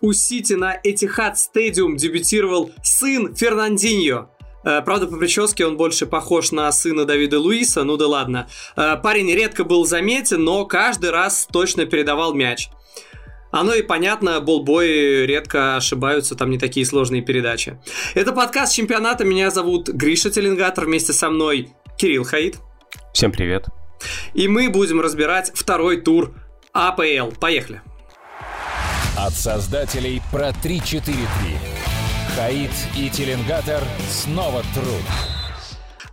У Сити на Этихад Стадиум дебютировал сын Фернандиньо. Э, правда, по прическе он больше похож на сына Давида Луиса, ну да ладно. Э, парень редко был заметен, но каждый раз точно передавал мяч. Оно и понятно, болбои редко ошибаются, там не такие сложные передачи. Это подкаст чемпионата, меня зовут Гриша Теленгатор, вместе со мной Кирилл Хаид. Всем привет. И мы будем разбирать второй тур АПЛ. Поехали. От создателей про 3-4-3. Хаид и Теленгатор снова труд.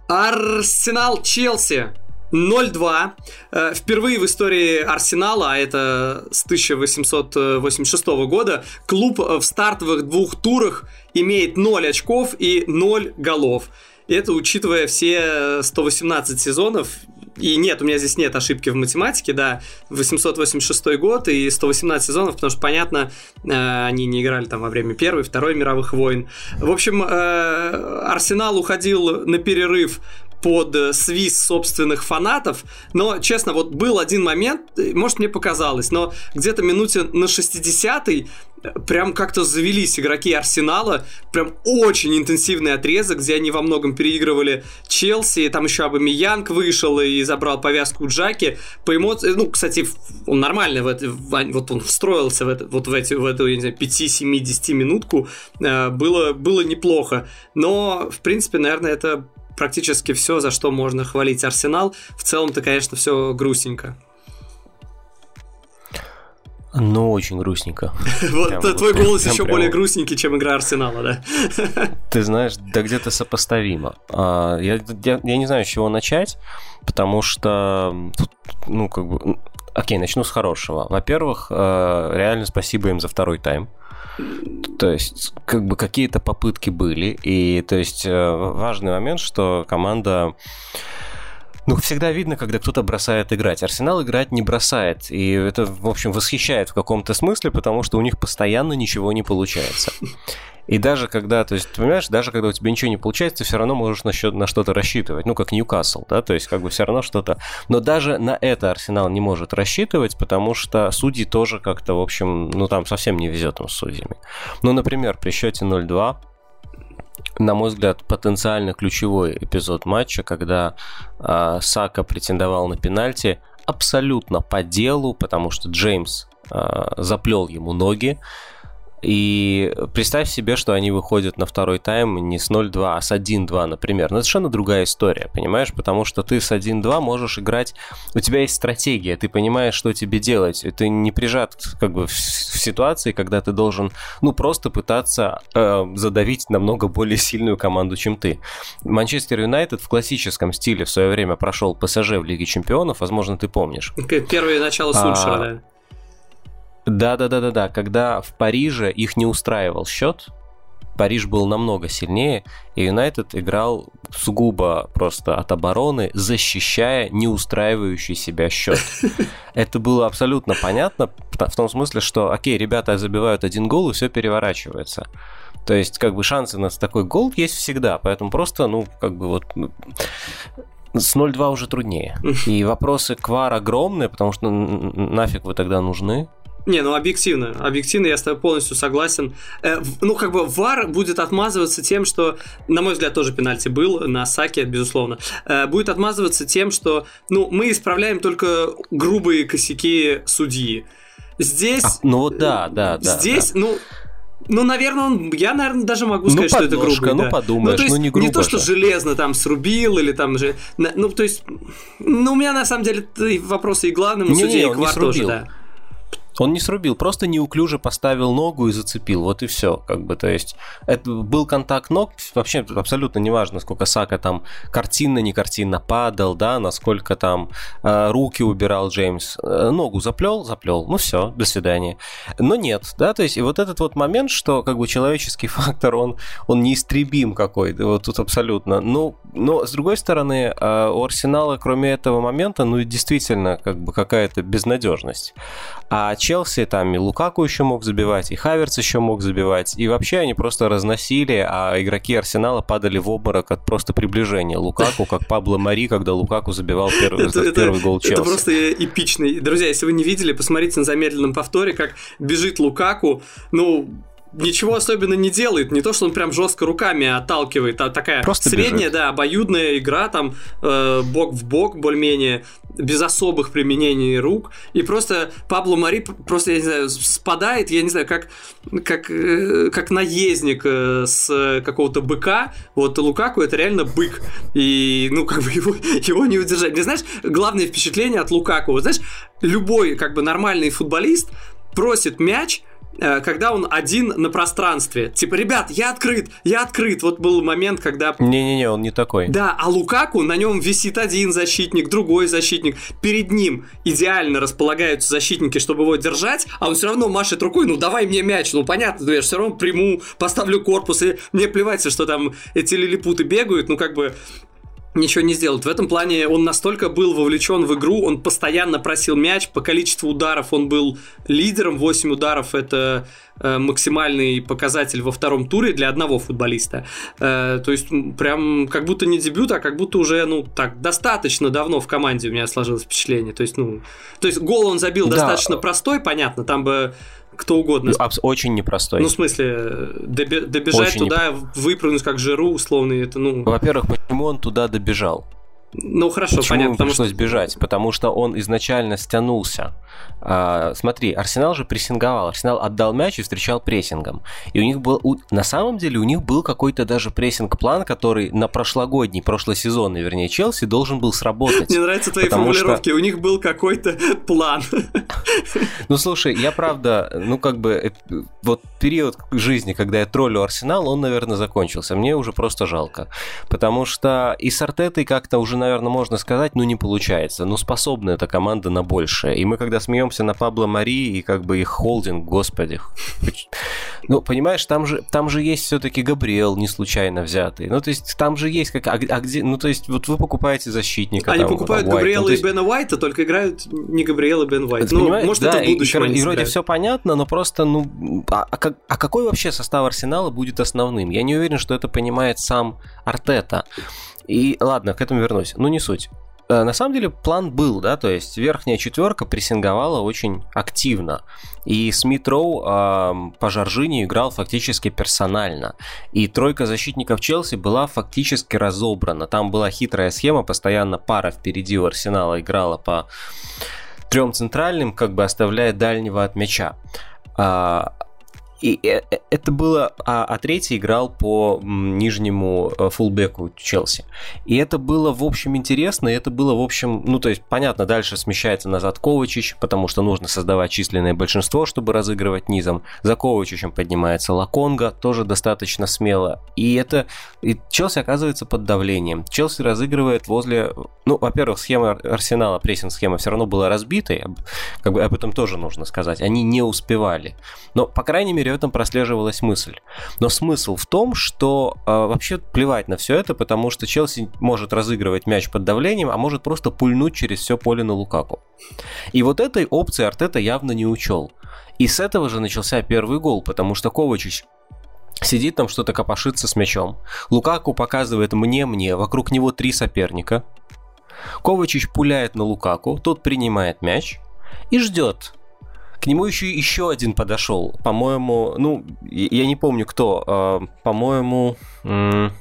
Арсенал Челси 0-2. Э, впервые в истории Арсенала, а это с 1886 года, клуб в стартовых двух турах имеет 0 очков и 0 голов. Это учитывая все 118 сезонов и нет, у меня здесь нет ошибки в математике, да, 886 год и 118 сезонов, потому что, понятно, э, они не играли там во время Первой, Второй мировых войн. В общем, э, Арсенал уходил на перерыв под э, свист собственных фанатов, но, честно, вот был один момент, э, может, мне показалось, но где-то минуте на 60-й э, прям как-то завелись игроки Арсенала, прям очень интенсивный отрезок, где они во многом переигрывали Челси, там еще Абамиянг вышел и забрал повязку Джаки, по эмоциям, ну, кстати, он нормально в это, вот он встроился в, это, вот в, эти, в эту, я не знаю, 5-7-10 минутку, было, было неплохо, но, в принципе, наверное, это практически все, за что можно хвалить Арсенал. В целом-то, конечно, все грустненько. Ну, очень грустненько. Вот твой голос еще более грустненький, чем игра Арсенала, да? Ты знаешь, да где-то сопоставимо. А, я не знаю, с чего начать, потому что, ну, как бы... Окей, начну с хорошего. Во-первых, э, реально спасибо им за второй тайм. То есть, как бы какие-то попытки были. И, то есть, э, важный момент, что команда ну, всегда видно, когда кто-то бросает играть. Арсенал играть не бросает. И это, в общем, восхищает в каком-то смысле, потому что у них постоянно ничего не получается. И даже когда, то есть, ты понимаешь, даже когда у тебя ничего не получается, ты все равно можешь на, счет, на что-то рассчитывать. Ну, как Ньюкасл, да, то есть, как бы все равно что-то. Но даже на это Арсенал не может рассчитывать, потому что судьи тоже как-то, в общем, ну, там совсем не везет им с судьями. Ну, например, при счете 0-2 на мой взгляд, потенциально ключевой эпизод матча, когда э, Сака претендовал на пенальти абсолютно по делу, потому что Джеймс э, заплел ему ноги. И представь себе, что они выходят на второй тайм не с 0-2, а с 1-2, например. Но это совершенно другая история, понимаешь? Потому что ты с 1-2 можешь играть... У тебя есть стратегия, ты понимаешь, что тебе делать. Ты не прижат как бы в, ситуации, когда ты должен, ну, просто пытаться э, задавить намного более сильную команду, чем ты. Манчестер Юнайтед в классическом стиле в свое время прошел ПСЖ в Лиге Чемпионов, возможно, ты помнишь. Первое начало Сульшера, а, да. Да, да, да, да, да. Когда в Париже их не устраивал счет, Париж был намного сильнее, и Юнайтед играл сугубо просто от обороны, защищая не устраивающий себя счет. Это было абсолютно понятно, в том смысле, что, окей, ребята забивают один гол, и все переворачивается. То есть, как бы шансы на такой гол есть всегда, поэтому просто, ну, как бы вот с 0-2 уже труднее. И вопросы к ВАР огромные, потому что нафиг вы тогда нужны. Не, ну объективно, объективно я с тобой полностью согласен. Э, ну, как бы ВАР будет отмазываться тем, что, на мой взгляд, тоже пенальти был на Саке, безусловно, э, будет отмазываться тем, что, ну, мы исправляем только грубые косяки судьи. Здесь... А, ну да, да, да. Здесь, да. ну, ну, наверное, он, я, наверное, даже могу ну, сказать, ну, что это грубо. Ну, да. подумаешь, ну, то есть, ну, не грубо Не то, что же. железно там срубил или там же... Ну, то есть, ну, у меня, на самом деле, вопросы и главному не, судье, не, и Квар тоже, да. Он не срубил, просто неуклюже поставил ногу и зацепил. Вот и все. Как бы, то есть, это был контакт ног. Вообще абсолютно неважно, сколько Сака там картинно, не картинно падал, да, насколько там э, руки убирал Джеймс. Э, ногу заплел, заплел. Ну все, до свидания. Но нет, да, то есть, и вот этот вот момент, что как бы человеческий фактор, он, он неистребим какой-то, вот тут абсолютно. Ну, но с другой стороны, э, у Арсенала, кроме этого момента, ну, действительно, как бы какая-то безнадежность. А Челси там и Лукаку еще мог забивать, и Хаверц еще мог забивать, и вообще они просто разносили, а игроки Арсенала падали в обморок от просто приближения Лукаку, как Пабло Мари, когда Лукаку забивал первый, это, первый гол Челси. Это просто эпичный. Друзья, если вы не видели, посмотрите на замедленном повторе, как бежит Лукаку, ну, ничего особенно не делает. Не то, что он прям жестко руками отталкивает, а такая Просто средняя, бежит. да, обоюдная игра, там э, бок в бок, более-менее, без особых применений рук. И просто Пабло Мари просто, я не знаю, спадает, я не знаю, как, как, э, как наездник э, с какого-то быка. Вот Лукаку это реально бык. И, ну, как бы его, его не удержать. Мне знаешь, главное впечатление от Лукаку. Вот знаешь, любой, как бы, нормальный футболист просит мяч, когда он один на пространстве. Типа, ребят, я открыт, я открыт. Вот был момент, когда... Не-не-не, он не такой. Да, а Лукаку, на нем висит один защитник, другой защитник. Перед ним идеально располагаются защитники, чтобы его держать, а он все равно машет рукой, ну давай мне мяч. Ну понятно, я все равно приму, поставлю корпус, и мне плевать, что там эти лилипуты бегают, ну как бы ничего не сделают. В этом плане он настолько был вовлечен в игру, он постоянно просил мяч, по количеству ударов он был лидером, 8 ударов это э, максимальный показатель во втором туре для одного футболиста. Э, то есть прям как будто не дебют, а как будто уже, ну, так, достаточно давно в команде у меня сложилось впечатление. То есть, ну, то есть гол он забил да. достаточно простой, понятно, там бы кто угодно. Ну, очень непростой. Ну, в смысле, добежать очень туда, неп... выпрыгнуть как жиру условный, это, ну... Во-первых, почему он туда добежал? Ну хорошо, Почему понятно. Ему пришлось что... бежать? Потому что он изначально стянулся. А, смотри, Арсенал же прессинговал. Арсенал отдал мяч и встречал прессингом. И у них был, у, на самом деле, у них был какой-то даже прессинг-план, который на прошлогодний, прошлосезонный, вернее, Челси должен был сработать. Мне нравятся твои формулировки. Что... У них был какой-то план. Ну слушай, я правда, ну как бы э, вот период жизни, когда я троллю Арсенал, он, наверное, закончился. Мне уже просто жалко, потому что и с Артетой как-то уже наверное, можно сказать, ну, не получается. Ну, способна эта команда на большее. И мы, когда смеемся на Пабло Мари и как бы их холдинг, господи. Ну, понимаешь, там же, там же есть все-таки Габриэл, не случайно взятый. Ну, то есть, там же есть как... А, а где... Ну, то есть, вот вы покупаете защитника. Они там, покупают там, Габриэла ну, есть... и Бена Уайта, только играют не Габриэл и Бен Уайт. Ну, может, да, это в будущем и, и, и вроде все понятно, но просто, ну... А, а, а какой вообще состав Арсенала будет основным? Я не уверен, что это понимает сам Артета. И ладно, к этому вернусь. Ну, не суть. Э, на самом деле план был, да, то есть верхняя четверка прессинговала очень активно. И Смит Роу э, по Жоржине играл фактически персонально. И тройка защитников Челси была фактически разобрана. Там была хитрая схема, постоянно пара впереди у Арсенала играла по трем центральным, как бы оставляя дальнего от мяча. А, и э, э, это было... А, а третий играл по нижнему э, фулбеку Челси. И это было, в общем, интересно, и это было, в общем... Ну, то есть, понятно, дальше смещается назад Ковачич, потому что нужно создавать численное большинство, чтобы разыгрывать низом. За Ковачичем поднимается Лаконга, тоже достаточно смело. И это... И Челси оказывается под давлением. Челси разыгрывает возле... Ну, во-первых, схема Арсенала, прессинг-схема все равно была разбитой, как бы об этом тоже нужно сказать. Они не успевали. Но, по крайней мере, этом прослеживалась мысль. Но смысл в том, что э, вообще плевать на все это, потому что Челси может разыгрывать мяч под давлением, а может просто пульнуть через все поле на Лукаку. И вот этой опции Артета явно не учел. И с этого же начался первый гол, потому что Ковачич сидит там что-то копошится с мячом. Лукаку показывает мне-мне, вокруг него три соперника. Ковачич пуляет на Лукаку, тот принимает мяч и ждет, к нему еще еще один подошел. По-моему, ну, я не помню кто. Э, по-моему... Ой,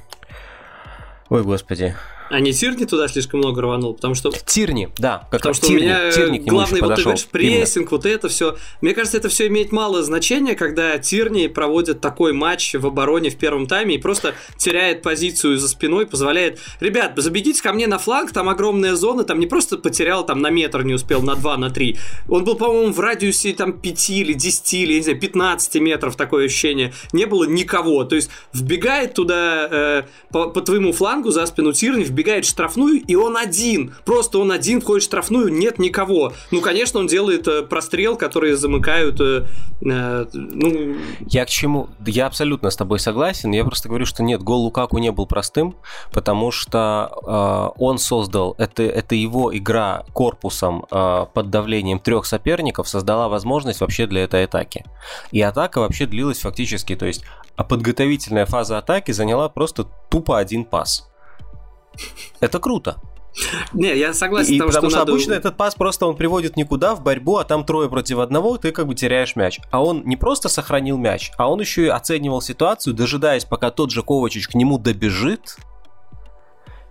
господи. А не Тирни туда слишком много рванул, потому что... Тирни, да. Как потому что Тирни, у меня Тирни главный вот подошел. ты прессинг, вот это все. Мне кажется, это все имеет мало значения, когда Тирни проводит такой матч в обороне в первом тайме и просто теряет позицию за спиной, позволяет... Ребят, забегите ко мне на фланг, там огромная зона, там не просто потерял, там на метр не успел, на два, на три. Он был, по-моему, в радиусе там 5 или 10 или, не знаю, 15 метров, такое ощущение. Не было никого. То есть вбегает туда э, по, по твоему флангу за спину Тирни, вбегает в штрафную, и он один. Просто он один входит в штрафную, нет никого. Ну, конечно, он делает э, прострел, которые замыкают... Э, э, ну... Я к чему? Я абсолютно с тобой согласен. Я просто говорю, что нет, гол Лукаку не был простым, потому что э, он создал... Это, это его игра корпусом э, под давлением трех соперников создала возможность вообще для этой атаки. И атака вообще длилась фактически, то есть а подготовительная фаза атаки заняла просто тупо один пас. Это круто. Не, я согласен и, с тем, потому что, надо... обычно этот пас просто он приводит никуда в борьбу, а там трое против одного, ты как бы теряешь мяч. А он не просто сохранил мяч, а он еще и оценивал ситуацию, дожидаясь, пока тот же Ковачич к нему добежит,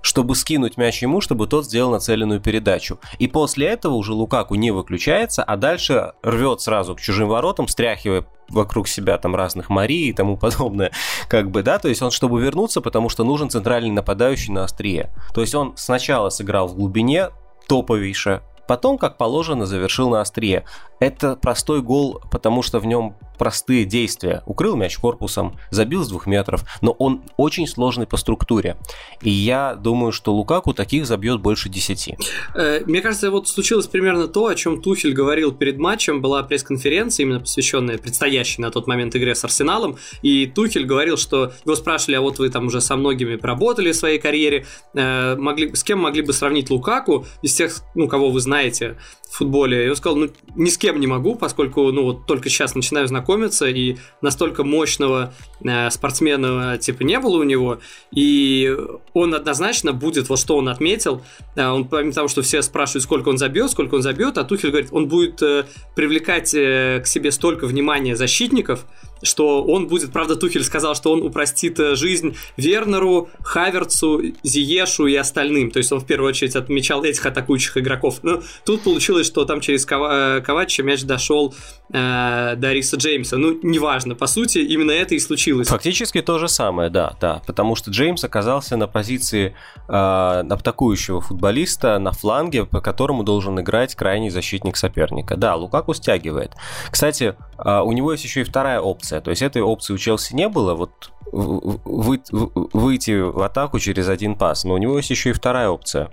чтобы скинуть мяч ему, чтобы тот сделал нацеленную передачу. И после этого уже Лукаку не выключается, а дальше рвет сразу к чужим воротам, стряхивая вокруг себя там разных Марии и тому подобное, как бы, да, то есть он, чтобы вернуться, потому что нужен центральный нападающий на острие. То есть он сначала сыграл в глубине, топовейше, потом, как положено, завершил на острие. Это простой гол, потому что в нем простые действия. Укрыл мяч корпусом, забил с двух метров, но он очень сложный по структуре. И я думаю, что Лукаку таких забьет больше десяти. Э, мне кажется, вот случилось примерно то, о чем Тухель говорил перед матчем. Была пресс-конференция, именно посвященная предстоящей на тот момент игре с Арсеналом. И Тухель говорил, что его спрашивали, а вот вы там уже со многими поработали в своей карьере, э, могли, с кем могли бы сравнить Лукаку из тех, ну, кого вы знаете в футболе? И он сказал, ну, ни с кем не могу, поскольку, ну, вот только сейчас начинаю знакомиться, и настолько мощного э, спортсмена типа не было у него, и он однозначно будет, вот что он отметил, э, он помимо того, что все спрашивают, сколько он забьет, сколько он забьет, а Тухель говорит, он будет э, привлекать э, к себе столько внимания защитников, что он будет, правда, Тухель сказал, что он упростит э, жизнь Вернеру, Хаверцу, Зиешу и остальным. То есть он в первую очередь отмечал этих атакующих игроков. Но тут получилось, что там через Кова... Э, Ковача мяч дошел э, до Риса Джеймса. Ну, неважно, по сути, именно это и случилось. Фактически то же самое, да, да. Потому что Джеймс оказался на позиции э, атакующего футболиста на фланге, по которому должен играть крайний защитник соперника. Да, Лукаку стягивает. Кстати, у него есть еще и вторая опция. То есть этой опции у Челси не было, вот вы, выйти в атаку через один пас. Но у него есть еще и вторая опция.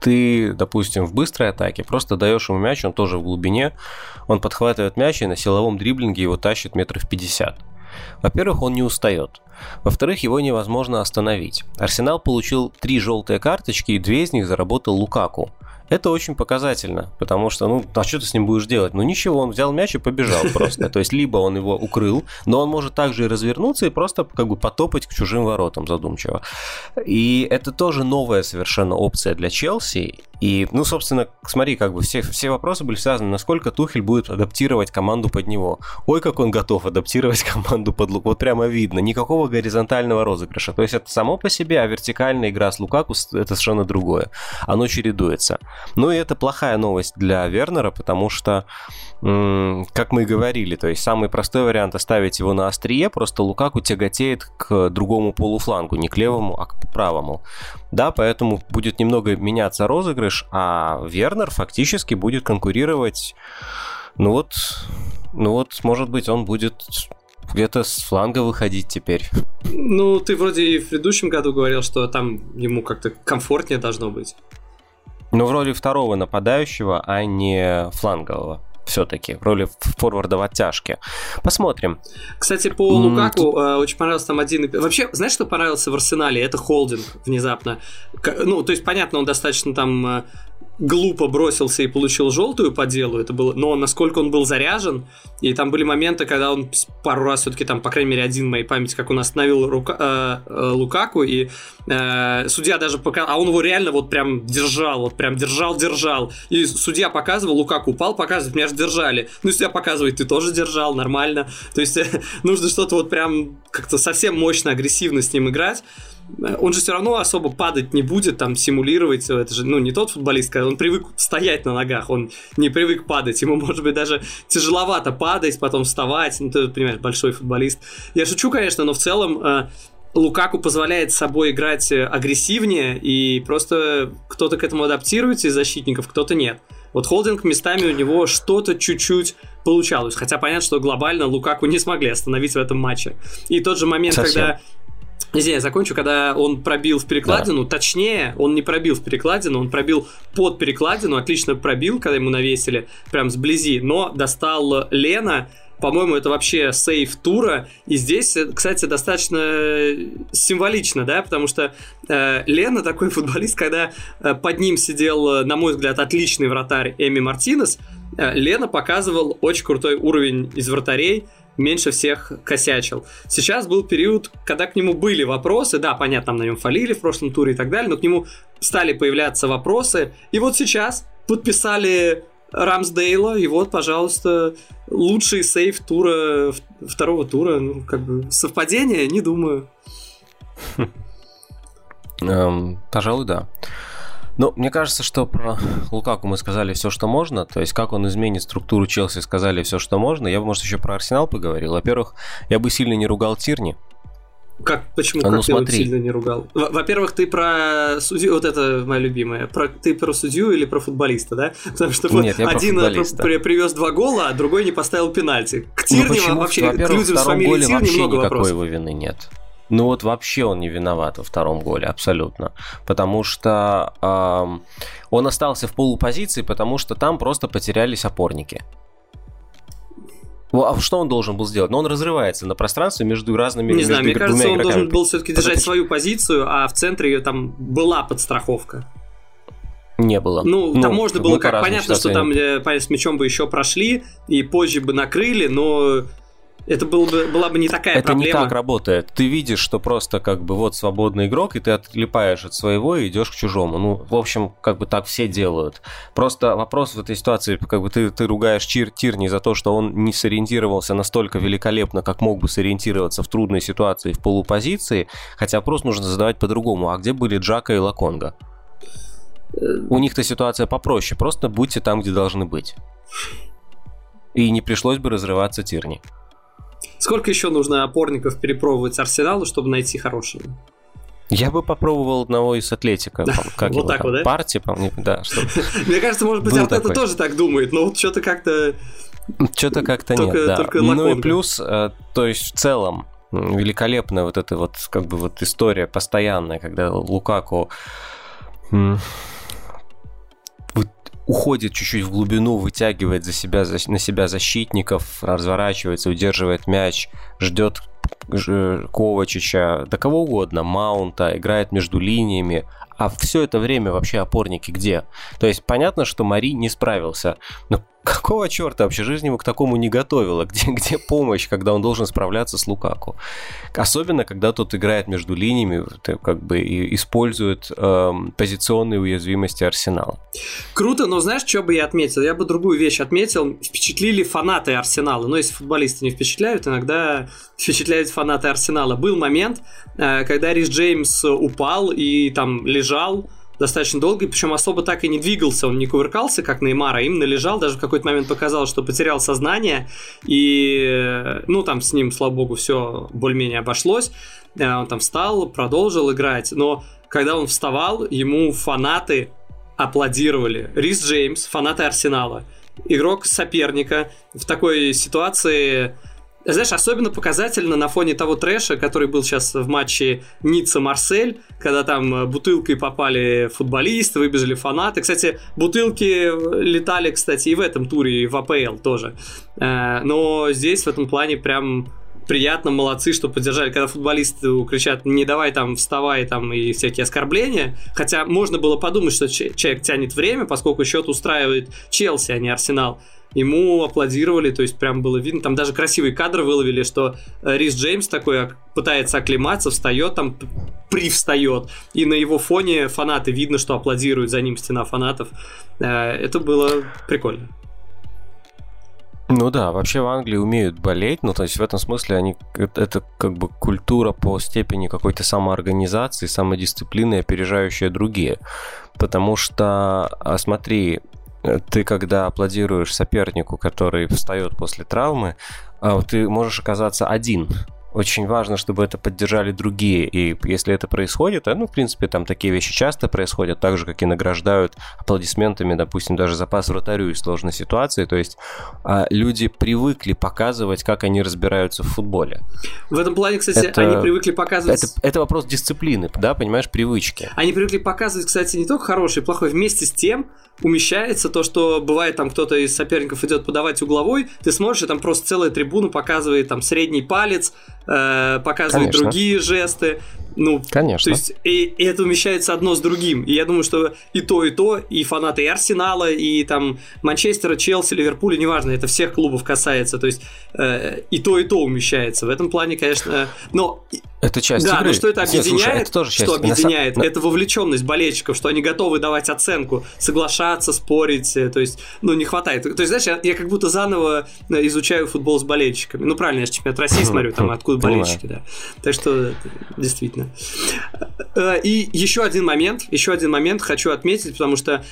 Ты, допустим, в быстрой атаке просто даешь ему мяч, он тоже в глубине, он подхватывает мяч и на силовом дриблинге его тащит метров 50. Во-первых, он не устает. Во-вторых, его невозможно остановить. Арсенал получил три желтые карточки, и две из них заработал Лукаку. Это очень показательно, потому что, ну, а что ты с ним будешь делать? Ну, ничего, он взял мяч и побежал просто. То есть, либо он его укрыл, но он может также и развернуться и просто как бы потопать к чужим воротам задумчиво. И это тоже новая совершенно опция для Челси. И, ну, собственно, смотри, как бы все, все вопросы были связаны, насколько Тухель будет адаптировать команду под него. Ой, как он готов адаптировать команду под Лук. Вот прямо видно, никакого горизонтального розыгрыша. То есть это само по себе, а вертикальная игра с Лукаку это совершенно другое. Оно чередуется. Ну и это плохая новость для Вернера, потому что, как мы и говорили, то есть самый простой вариант оставить его на острие, просто Лукаку тяготеет к другому полуфлангу, не к левому, а к правому. Да, поэтому будет немного меняться розыгрыш, а Вернер фактически будет конкурировать, ну вот, ну вот, может быть, он будет где-то с фланга выходить теперь. Ну, ты вроде и в предыдущем году говорил, что там ему как-то комфортнее должно быть. Ну, в роли второго нападающего, а не флангового все-таки в роли форварда в оттяжке. Посмотрим. Кстати, по Лукаку mm. очень понравился там один... Вообще, знаешь, что понравился в Арсенале? Это холдинг внезапно. Ну, то есть, понятно, он достаточно там э, глупо бросился и получил желтую по делу, это было, но насколько он был заряжен, и там были моменты, когда он пару раз все-таки там, по крайней мере, один в моей памяти, как он остановил Рука, э, э, Лукаку, и э, судья даже показал, а он его реально вот прям держал, вот прям держал-держал, и судья показывал, Лукаку упал, показывает, меня же держали, ну, судья показывает, ты тоже держал, нормально, то есть нужно что-то вот прям как-то совсем мощно, агрессивно с ним играть, он же все равно особо падать не будет, там, симулировать, это же, ну, не тот футболист, когда он привык стоять на ногах, он не привык падать, ему, может быть, даже тяжеловато падать, потом вставать, ну, ты понимаешь, большой футболист. Я шучу, конечно, но в целом э, Лукаку позволяет с собой играть агрессивнее, и просто кто-то к этому адаптируется из защитников, кто-то нет. Вот холдинг местами у него что-то чуть-чуть получалось. Хотя понятно, что глобально Лукаку не смогли остановить в этом матче. И тот же момент, Совсем. когда Извини, я закончу, когда он пробил в перекладину, да. точнее, он не пробил в перекладину, он пробил под перекладину, отлично пробил, когда ему навесили, прям сблизи, но достал Лена, по-моему, это вообще сейф тура. И здесь, кстати, достаточно символично, да, потому что э, Лена такой футболист, когда э, под ним сидел, на мой взгляд, отличный вратарь Эми Мартинес, э, Лена показывал очень крутой уровень из вратарей меньше всех косячил. Сейчас был период, когда к нему были вопросы, да, понятно, там на нем фалили в прошлом туре и так далее, но к нему стали появляться вопросы, и вот сейчас подписали Рамсдейла, и вот, пожалуйста, лучший сейф тура, второго тура, ну, как бы, совпадение, не думаю. Эм, пожалуй, да. Ну, мне кажется, что про Лукаку мы сказали все, что можно. То есть, как он изменит структуру Челси, сказали все, что можно. Я бы, может, еще про Арсенал поговорил. Во-первых, я бы сильно не ругал Тирни. Как, почему? А ну, как смотри. сильно не ругал? Во-первых, ты про судью, вот это моя любимая, про, ты про судью или про футболиста, да? Потому что Нет, один при, привез два гола, а другой не поставил пенальти. К Тирни ну, вообще, к людям с фамилией Тирни много никакой вопросов. его вины нет. Ну вот вообще он не виноват во втором голе, абсолютно. Потому что э, он остался в полупозиции, потому что там просто потерялись опорники. А что он должен был сделать? Ну, он разрывается на пространстве между разными Не между знаю, мне кажется, он должен был все-таки держать свою позицию, а в центре ее там была подстраховка. Не было. Ну, ну там можно было как понятно, что там э, с мячом бы еще прошли и позже бы накрыли, но это был бы, была бы не такая это проблема. Это не так работает. Ты видишь, что просто как бы вот свободный игрок, и ты отлипаешь от своего и идешь к чужому. Ну, в общем, как бы так все делают. Просто вопрос в этой ситуации, как бы ты, ты ругаешь Чир, Тирни за то, что он не сориентировался настолько великолепно, как мог бы сориентироваться в трудной ситуации в полупозиции, хотя вопрос нужно задавать по-другому. А где были Джака и Лаконга? У них-то ситуация попроще. Просто будьте там, где должны быть. И не пришлось бы разрываться Тирни. Сколько еще нужно опорников перепробовать Арсеналу, чтобы найти хорошего? Я бы попробовал одного из Атлетика. Как вот так вот, да? Парти, помню, да. Мне кажется, может быть, Артета тоже так думает, но вот что-то как-то... Что-то как-то нет, да. Ну и плюс, э, то есть в целом, великолепная вот эта вот как бы вот история постоянная, когда Лукаку уходит чуть-чуть в глубину, вытягивает за себя, за, на себя защитников, разворачивается, удерживает мяч, ждет Ковачича, да кого угодно, Маунта, играет между линиями, а все это время вообще опорники где? То есть понятно, что Мари не справился, но какого черта вообще жизнь его к такому не готовила? Где, где помощь, когда он должен справляться с Лукаку? Особенно, когда тот играет между линиями, как бы и использует э, позиционные уязвимости Арсенала. Круто, но знаешь, что бы я отметил? Я бы другую вещь отметил. Впечатлили фанаты Арсенала. Но если футболисты не впечатляют, иногда впечатляют фанаты Арсенала. Был момент, э, когда Рис Джеймс упал и там лежал, достаточно долго, причем особо так и не двигался, он не кувыркался, как Неймар, а именно лежал, даже в какой-то момент показалось, что потерял сознание, и, ну, там с ним, слава богу, все более-менее обошлось, э, он там встал, продолжил играть, но когда он вставал, ему фанаты аплодировали. Рис Джеймс, фанаты Арсенала, игрок соперника в такой ситуации знаешь, особенно показательно на фоне того трэша, который был сейчас в матче Ницца-Марсель, когда там э, бутылкой попали футболисты, выбежали фанаты. Кстати, бутылки летали, кстати, и в этом туре, и в АПЛ тоже. Э, но здесь в этом плане прям приятно, молодцы, что поддержали, когда футболисты кричат, не давай там, вставай там и всякие оскорбления. Хотя можно было подумать, что человек тянет время, поскольку счет устраивает Челси, а не Арсенал ему аплодировали, то есть прям было видно, там даже красивый кадр выловили, что э, Рис Джеймс такой пытается оклематься, встает там, привстает, и на его фоне фанаты, видно, что аплодируют за ним стена фанатов. Э, это было прикольно. Ну да, вообще в Англии умеют болеть, ну то есть в этом смысле они это как бы культура по степени какой-то самоорганизации, самодисциплины, опережающая другие. Потому что, а, смотри, ты когда аплодируешь сопернику, который встает после травмы, а, ты можешь оказаться один очень важно, чтобы это поддержали другие. И если это происходит, ну, в принципе, там такие вещи часто происходят, так же, как и награждают аплодисментами, допустим, даже запас вратарю из сложной ситуации. То есть а, люди привыкли показывать, как они разбираются в футболе. В этом плане, кстати, это, они привыкли показывать... Это, это вопрос дисциплины, да, понимаешь, привычки. Они привыкли показывать, кстати, не только хороший и плохой, вместе с тем умещается то, что бывает там кто-то из соперников идет подавать угловой, ты смотришь, и там просто целая трибуна показывает там средний палец, э, показывает Конечно. другие жесты. Ну, Конечно. То есть, и, и это умещается одно с другим. И я думаю, что и то, и то, и фанаты и Арсенала, и там Манчестера, Челси, Ливерпуля, неважно, это всех клубов касается. То есть, э, и то, и то умещается. В этом плане, конечно. Но это часть да, игры. но что это объединяет? Нет, слушай, это тоже часть. Что объединяет? На... Это вовлеченность болельщиков, что они готовы давать оценку, соглашаться, спорить. Э, то есть, ну, не хватает. То есть, знаешь, я, я как будто заново э, изучаю футбол с болельщиками. Ну, правильно, я же чемпионат России смотрю, там откуда болельщики, да. Так что, действительно. Э, и еще один момент, еще один момент хочу отметить, потому что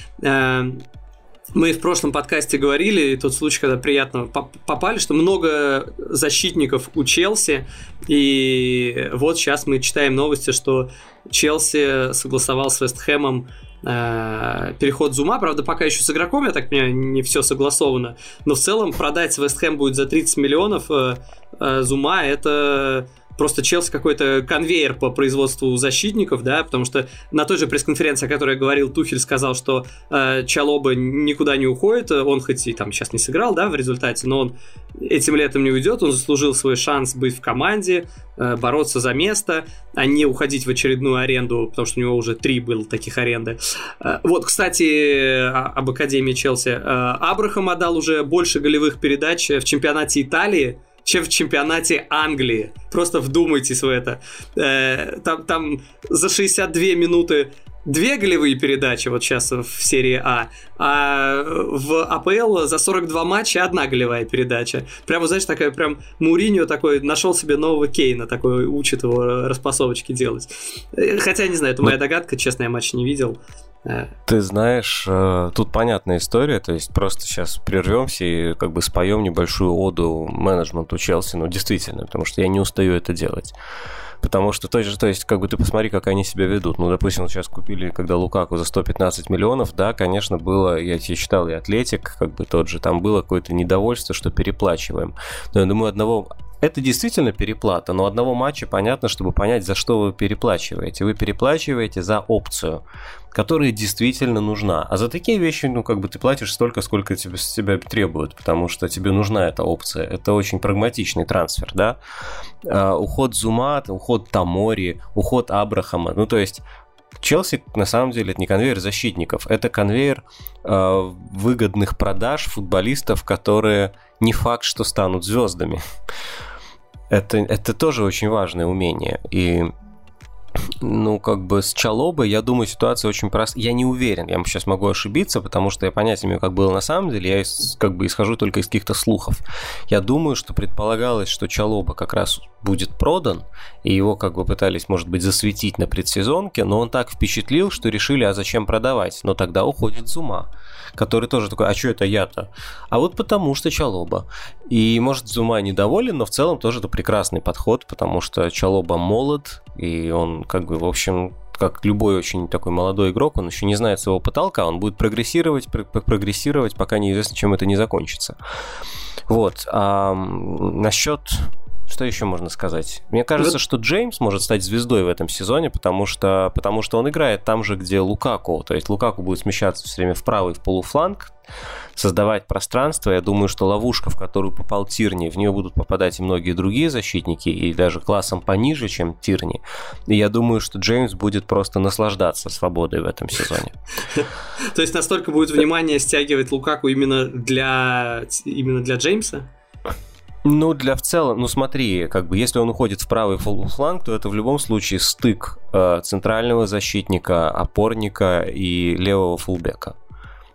мы в прошлом подкасте говорили, и тот случай, когда приятно попали, что много защитников у Челси, и вот сейчас мы читаем новости, что Челси согласовал с Вестхэмом э, переход Зума, правда, пока еще с игроком, я так понимаю, не все согласовано, но в целом продать Вестхэм будет за 30 миллионов э, э, Зума, это просто Челси какой-то конвейер по производству защитников, да, потому что на той же пресс-конференции, о которой я говорил, Тухель сказал, что э, Чалоба никуда не уходит, он хоть и там сейчас не сыграл, да, в результате, но он этим летом не уйдет, он заслужил свой шанс быть в команде, э, бороться за место, а не уходить в очередную аренду, потому что у него уже три было таких аренды. Э, вот, кстати, об Академии Челси. Э, Абрахам отдал уже больше голевых передач в чемпионате Италии, чем в чемпионате Англии. Просто вдумайтесь в это. Э, там, там за 62 минуты две голевые передачи вот сейчас в серии А, а в АПЛ за 42 матча одна голевая передача. Прямо, знаешь, такая прям Муриньо такой нашел себе нового Кейна, такой учит его распасовочки делать. Э, хотя, не знаю, это моя догадка, честно, я матч не видел. Ты знаешь, э, тут понятная история, то есть просто сейчас прервемся и как бы споем небольшую оду менеджменту Челси, ну действительно, потому что я не устаю это делать. Потому что, то есть, то есть, как бы ты посмотри, как они себя ведут. Ну, допустим, сейчас купили, когда Лукаку за 115 миллионов, да, конечно, было, я тебе читал, и Атлетик, как бы тот же, там было какое-то недовольство, что переплачиваем. Но я думаю, одного это действительно переплата, но одного матча понятно, чтобы понять, за что вы переплачиваете. Вы переплачиваете за опцию, которая действительно нужна. А за такие вещи, ну, как бы ты платишь столько, сколько тебе, с тебя требуют, потому что тебе нужна эта опция. Это очень прагматичный трансфер, да. А, уход Зума, уход Тамори, уход Абрахама. Ну, то есть Челси, на самом деле, это не конвейер защитников, это конвейер э, выгодных продаж футболистов, которые не факт, что станут звездами. Это, это тоже очень важное умение. И ну, как бы с Чалобой, я думаю, ситуация очень простая. Я не уверен, я сейчас могу ошибиться, потому что я понятия имею, как было на самом деле, я как бы исхожу только из каких-то слухов. Я думаю, что предполагалось, что Чалоба как раз будет продан, и его как бы пытались, может быть, засветить на предсезонке, но он так впечатлил, что решили, а зачем продавать? Но тогда уходит Зума который тоже такой, а что это я-то? А вот потому что Чалоба. И, может, Зума недоволен, но в целом тоже это прекрасный подход, потому что Чалоба молод, и он как бы, в общем, как любой очень такой молодой игрок, он еще не знает своего потолка, он будет прогрессировать, прогрессировать, пока неизвестно, чем это не закончится. Вот. А насчет что еще можно сказать? Мне кажется, что Джеймс может стать звездой в этом сезоне, потому что, потому что он играет там же, где Лукаку. То есть Лукаку будет смещаться все время вправо и в полуфланг, создавать пространство. Я думаю, что ловушка, в которую попал Тирни, в нее будут попадать и многие другие защитники, и даже классом пониже, чем Тирни. И я думаю, что Джеймс будет просто наслаждаться свободой в этом сезоне. То есть настолько будет внимание стягивать Лукаку именно для, именно для Джеймса? Ну, для в целом, ну смотри, как бы если он уходит в правый фланг, то это в любом случае стык э, центрального защитника, опорника и левого фулбека.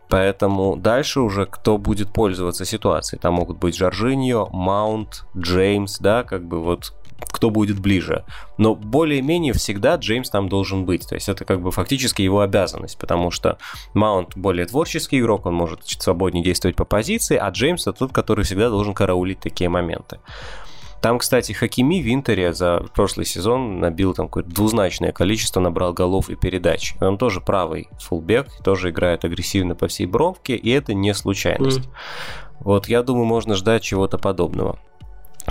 Поэтому дальше уже кто будет пользоваться ситуацией. Там могут быть Жоржиньо, Маунт, Джеймс, да, как бы вот кто будет ближе. Но более-менее всегда Джеймс там должен быть. То есть это как бы фактически его обязанность, потому что Маунт более творческий игрок, он может свободнее действовать по позиции, а Джеймс это тот, который всегда должен караулить такие моменты. Там, кстати, Хакими в Интере за прошлый сезон набил там какое-то двузначное количество, набрал голов и передач. Он тоже правый фулбек, тоже играет агрессивно по всей бровке, и это не случайность. Mm. Вот, я думаю, можно ждать чего-то подобного.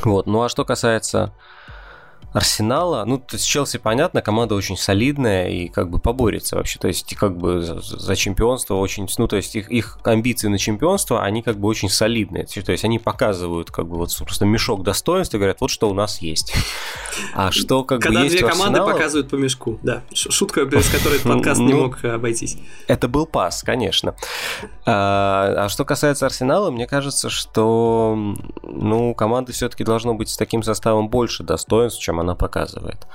Вот, ну а что касается Арсенала, ну, то есть Челси, понятно, команда очень солидная и как бы поборется вообще, то есть как бы за, за чемпионство очень, ну, то есть их, их амбиции на чемпионство, они как бы очень солидные, то есть они показывают как бы вот просто мешок достоинств и говорят, вот что у нас есть. А что как Когда бы есть две команды Арсенала... показывают по мешку, да, шутка, без которой этот подкаст не ну, мог обойтись. Это был пас, конечно. А, а что касается Арсенала, мне кажется, что, ну, команда все-таки должно быть с таким составом больше достоинств, чем она показывает.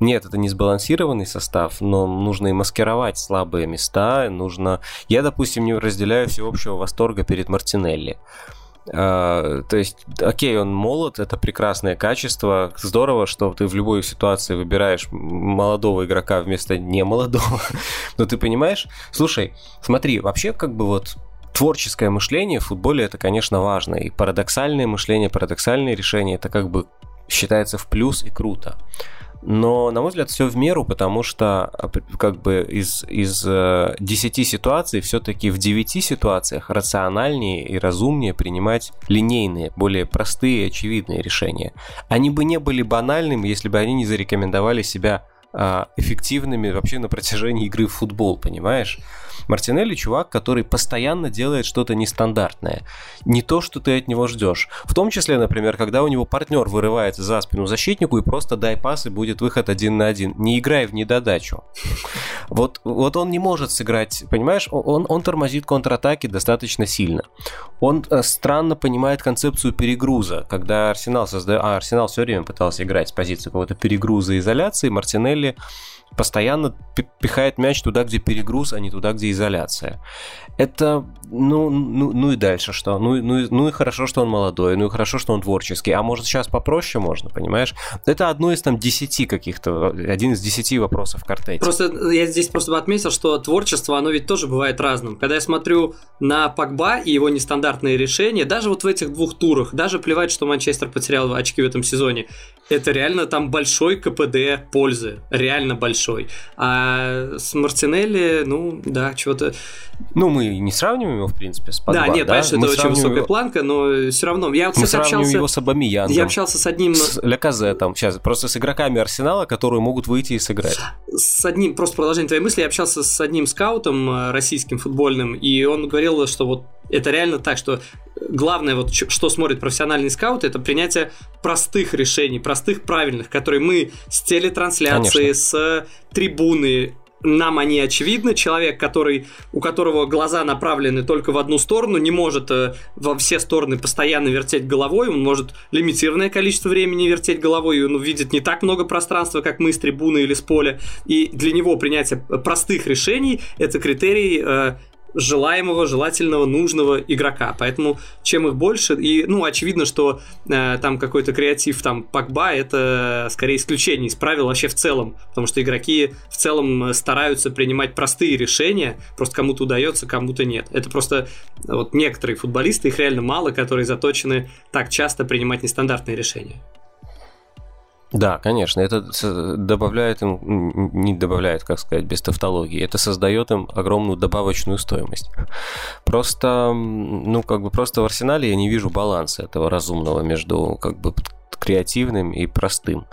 Нет, это не сбалансированный состав, но нужно и маскировать слабые места, нужно... Я, допустим, не разделяю всеобщего восторга перед Мартинелли. Uh, то есть, окей, он молод, это прекрасное качество, здорово, что ты в любой ситуации выбираешь молодого игрока вместо немолодого, но ты понимаешь, слушай, смотри, вообще как бы вот творческое мышление в футболе это, конечно, важно, и парадоксальное мышление, парадоксальные решения это как бы считается в плюс и круто. Но, на мой взгляд, все в меру, потому что а, как бы из, из 10 э, ситуаций все-таки в 9 ситуациях рациональнее и разумнее принимать линейные, более простые и очевидные решения. Они бы не были банальными, если бы они не зарекомендовали себя а, эффективными вообще на протяжении игры в футбол, понимаешь? Мартинелли чувак, который постоянно делает что-то нестандартное. Не то, что ты от него ждешь. В том числе, например, когда у него партнер вырывается за спину защитнику и просто дай пас и будет выход один на один. Не играй в недодачу. Вот, вот он не может сыграть, понимаешь, он, он тормозит контратаки достаточно сильно. Он э, странно понимает концепцию перегруза, когда Арсенал создает... А, Арсенал все время пытался играть с позиции какого-то перегруза и изоляции, Мартинелли постоянно пихает мяч туда, где перегруз, а не туда, где изоляция. Это, ну, ну, ну и дальше что? Ну, ну, ну и хорошо, что он молодой, ну и хорошо, что он творческий. А может сейчас попроще можно, понимаешь? Это одно из там десяти каких-то, один из десяти вопросов в Просто я здесь просто бы отметил, что творчество, оно ведь тоже бывает разным. Когда я смотрю на Пакба и его нестандартные решения, даже вот в этих двух турах, даже плевать, что Манчестер потерял очки в этом сезоне, это реально там большой КПД пользы, реально большой. А с Мартинелли, ну, да, что-то... Ну, мы не сравниваем его, в принципе, с Погба, Да, нет, да? конечно, мы это очень высокая планка, но все равно. Я, кстати, мы сравниваем общался... его с Абамиянгом. Я общался с одним... С Ляказетом, сейчас, просто с игроками Арсенала, которые могут выйти и сыграть. С одним, просто продолжение твоей мысли, я общался с одним скаутом э, российским футбольным, и он говорил, что вот это реально так, что главное, вот что смотрит профессиональный скаут, это принятие простых решений, простых, правильных, которые мы с телетрансляции, Конечно. с трибуны, нам они очевидны. Человек, который, у которого глаза направлены только в одну сторону, не может э, во все стороны постоянно вертеть головой, он может лимитированное количество времени вертеть головой, и он увидит не так много пространства, как мы с трибуны или с поля. И для него принятие простых решений – это критерий э, желаемого, желательного, нужного игрока. Поэтому чем их больше, и, ну, очевидно, что э, там какой-то креатив, там, Пакба, это скорее исключение из правил вообще в целом, потому что игроки в целом стараются принимать простые решения, просто кому-то удается, кому-то нет. Это просто вот некоторые футболисты, их реально мало, которые заточены так часто принимать нестандартные решения. Да, конечно, это добавляет им, не добавляет, как сказать, без тавтологии, это создает им огромную добавочную стоимость. Просто, ну, как бы просто в арсенале я не вижу баланса этого разумного между, как бы, креативным и простым.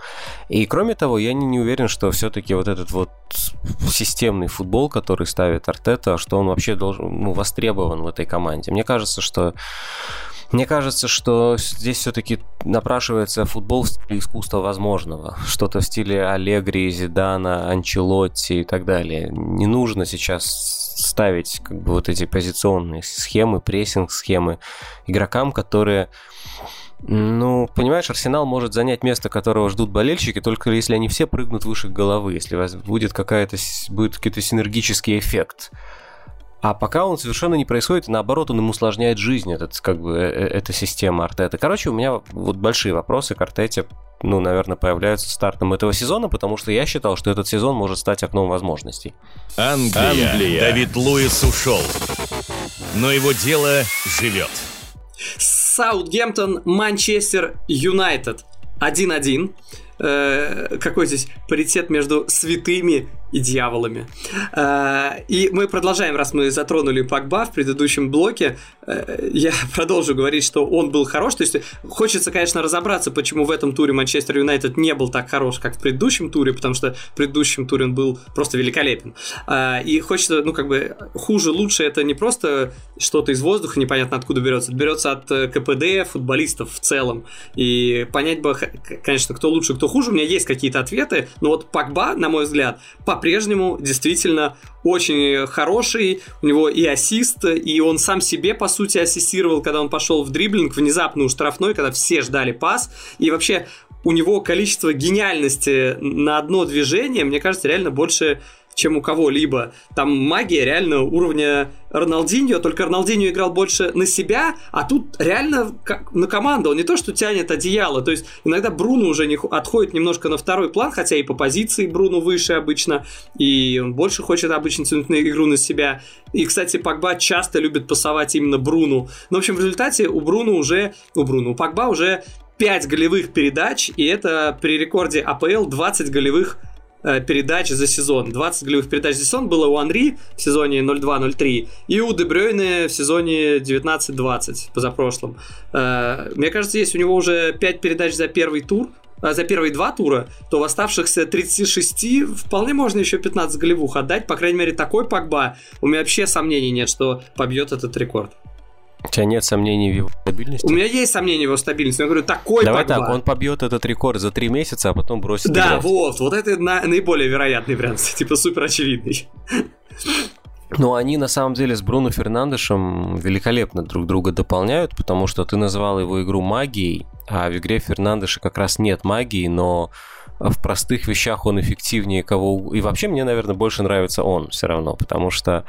И кроме того, я не, не уверен, что все-таки вот этот вот системный футбол, который ставит Артета, что он вообще должен, ну, востребован в этой команде. Мне кажется, что мне кажется, что здесь все-таки напрашивается футбол в стиле искусства возможного. Что-то в стиле Аллегри, Зидана, Анчелотти и так далее. Не нужно сейчас ставить как бы вот эти позиционные схемы, прессинг-схемы игрокам, которые ну, понимаешь, Арсенал может занять место, которого ждут болельщики, только если они все прыгнут выше головы, если будет какая-то будет какой-то синергический эффект. А пока он совершенно не происходит, наоборот, он им усложняет жизнь, этот, как бы, э, э, эта система Артета. Короче, у меня вот большие вопросы к Артете, ну, наверное, появляются стартом этого сезона, потому что я считал, что этот сезон может стать окном возможностей. Англия. Англия. Давид Луис ушел, но его дело живет. Саутгемптон, Манчестер Юнайтед. 1-1. Э, какой здесь паритет между святыми и дьяволами. Э, и мы продолжаем, раз мы затронули Пакба в предыдущем блоке, э, я продолжу говорить, что он был хорош. То есть хочется, конечно, разобраться, почему в этом туре Манчестер Юнайтед не был так хорош, как в предыдущем туре, потому что в предыдущем туре он был просто великолепен. Э, и хочется, ну, как бы, хуже, лучше это не просто что-то из воздуха, непонятно откуда берется, это берется от КПД футболистов в целом. И понять бы, конечно, кто лучше, кто хуже, у меня есть какие-то ответы, но вот Пакба, на мой взгляд, по по-прежнему действительно очень хороший, у него и ассист, и он сам себе, по сути, ассистировал, когда он пошел в дриблинг, внезапно у штрафной, когда все ждали пас, и вообще у него количество гениальности на одно движение, мне кажется, реально больше чем у кого-либо. Там магия реально уровня Роналдиньо, только Роналдиньо играл больше на себя, а тут реально на команду. Он не то, что тянет одеяло, то есть иногда Бруно уже не, отходит немножко на второй план, хотя и по позиции Бруно выше обычно, и он больше хочет обычно тянуть на игру на себя. И, кстати, Пакба часто любит пасовать именно Бруну. Но, в общем, в результате у Бруно уже, у Бруно, у Пакба уже 5 голевых передач, и это при рекорде АПЛ 20 голевых Э, передач за сезон. 20 голевых передач за сезон было у Анри в сезоне 02-03 и у Дебрёйне в сезоне 19-20 позапрошлом. Э, мне кажется, есть у него уже 5 передач за первый тур, э, за первые два тура, то в оставшихся 36 вполне можно еще 15 голевух отдать. По крайней мере, такой Пакба. У меня вообще сомнений нет, что побьет этот рекорд. У тебя нет сомнений в его стабильности? У меня есть сомнения в его стабильности. Я говорю, такой Давай Погба. так, он побьет этот рекорд за три месяца, а потом бросит Да, играть. вот, вот это на, наиболее вероятный вариант, типа супер очевидный. Ну, они на самом деле с Бруно Фернандешем великолепно друг друга дополняют, потому что ты называл его игру магией, а в игре Фернандеша как раз нет магии, но в простых вещах он эффективнее кого... И вообще мне, наверное, больше нравится он все равно, потому что...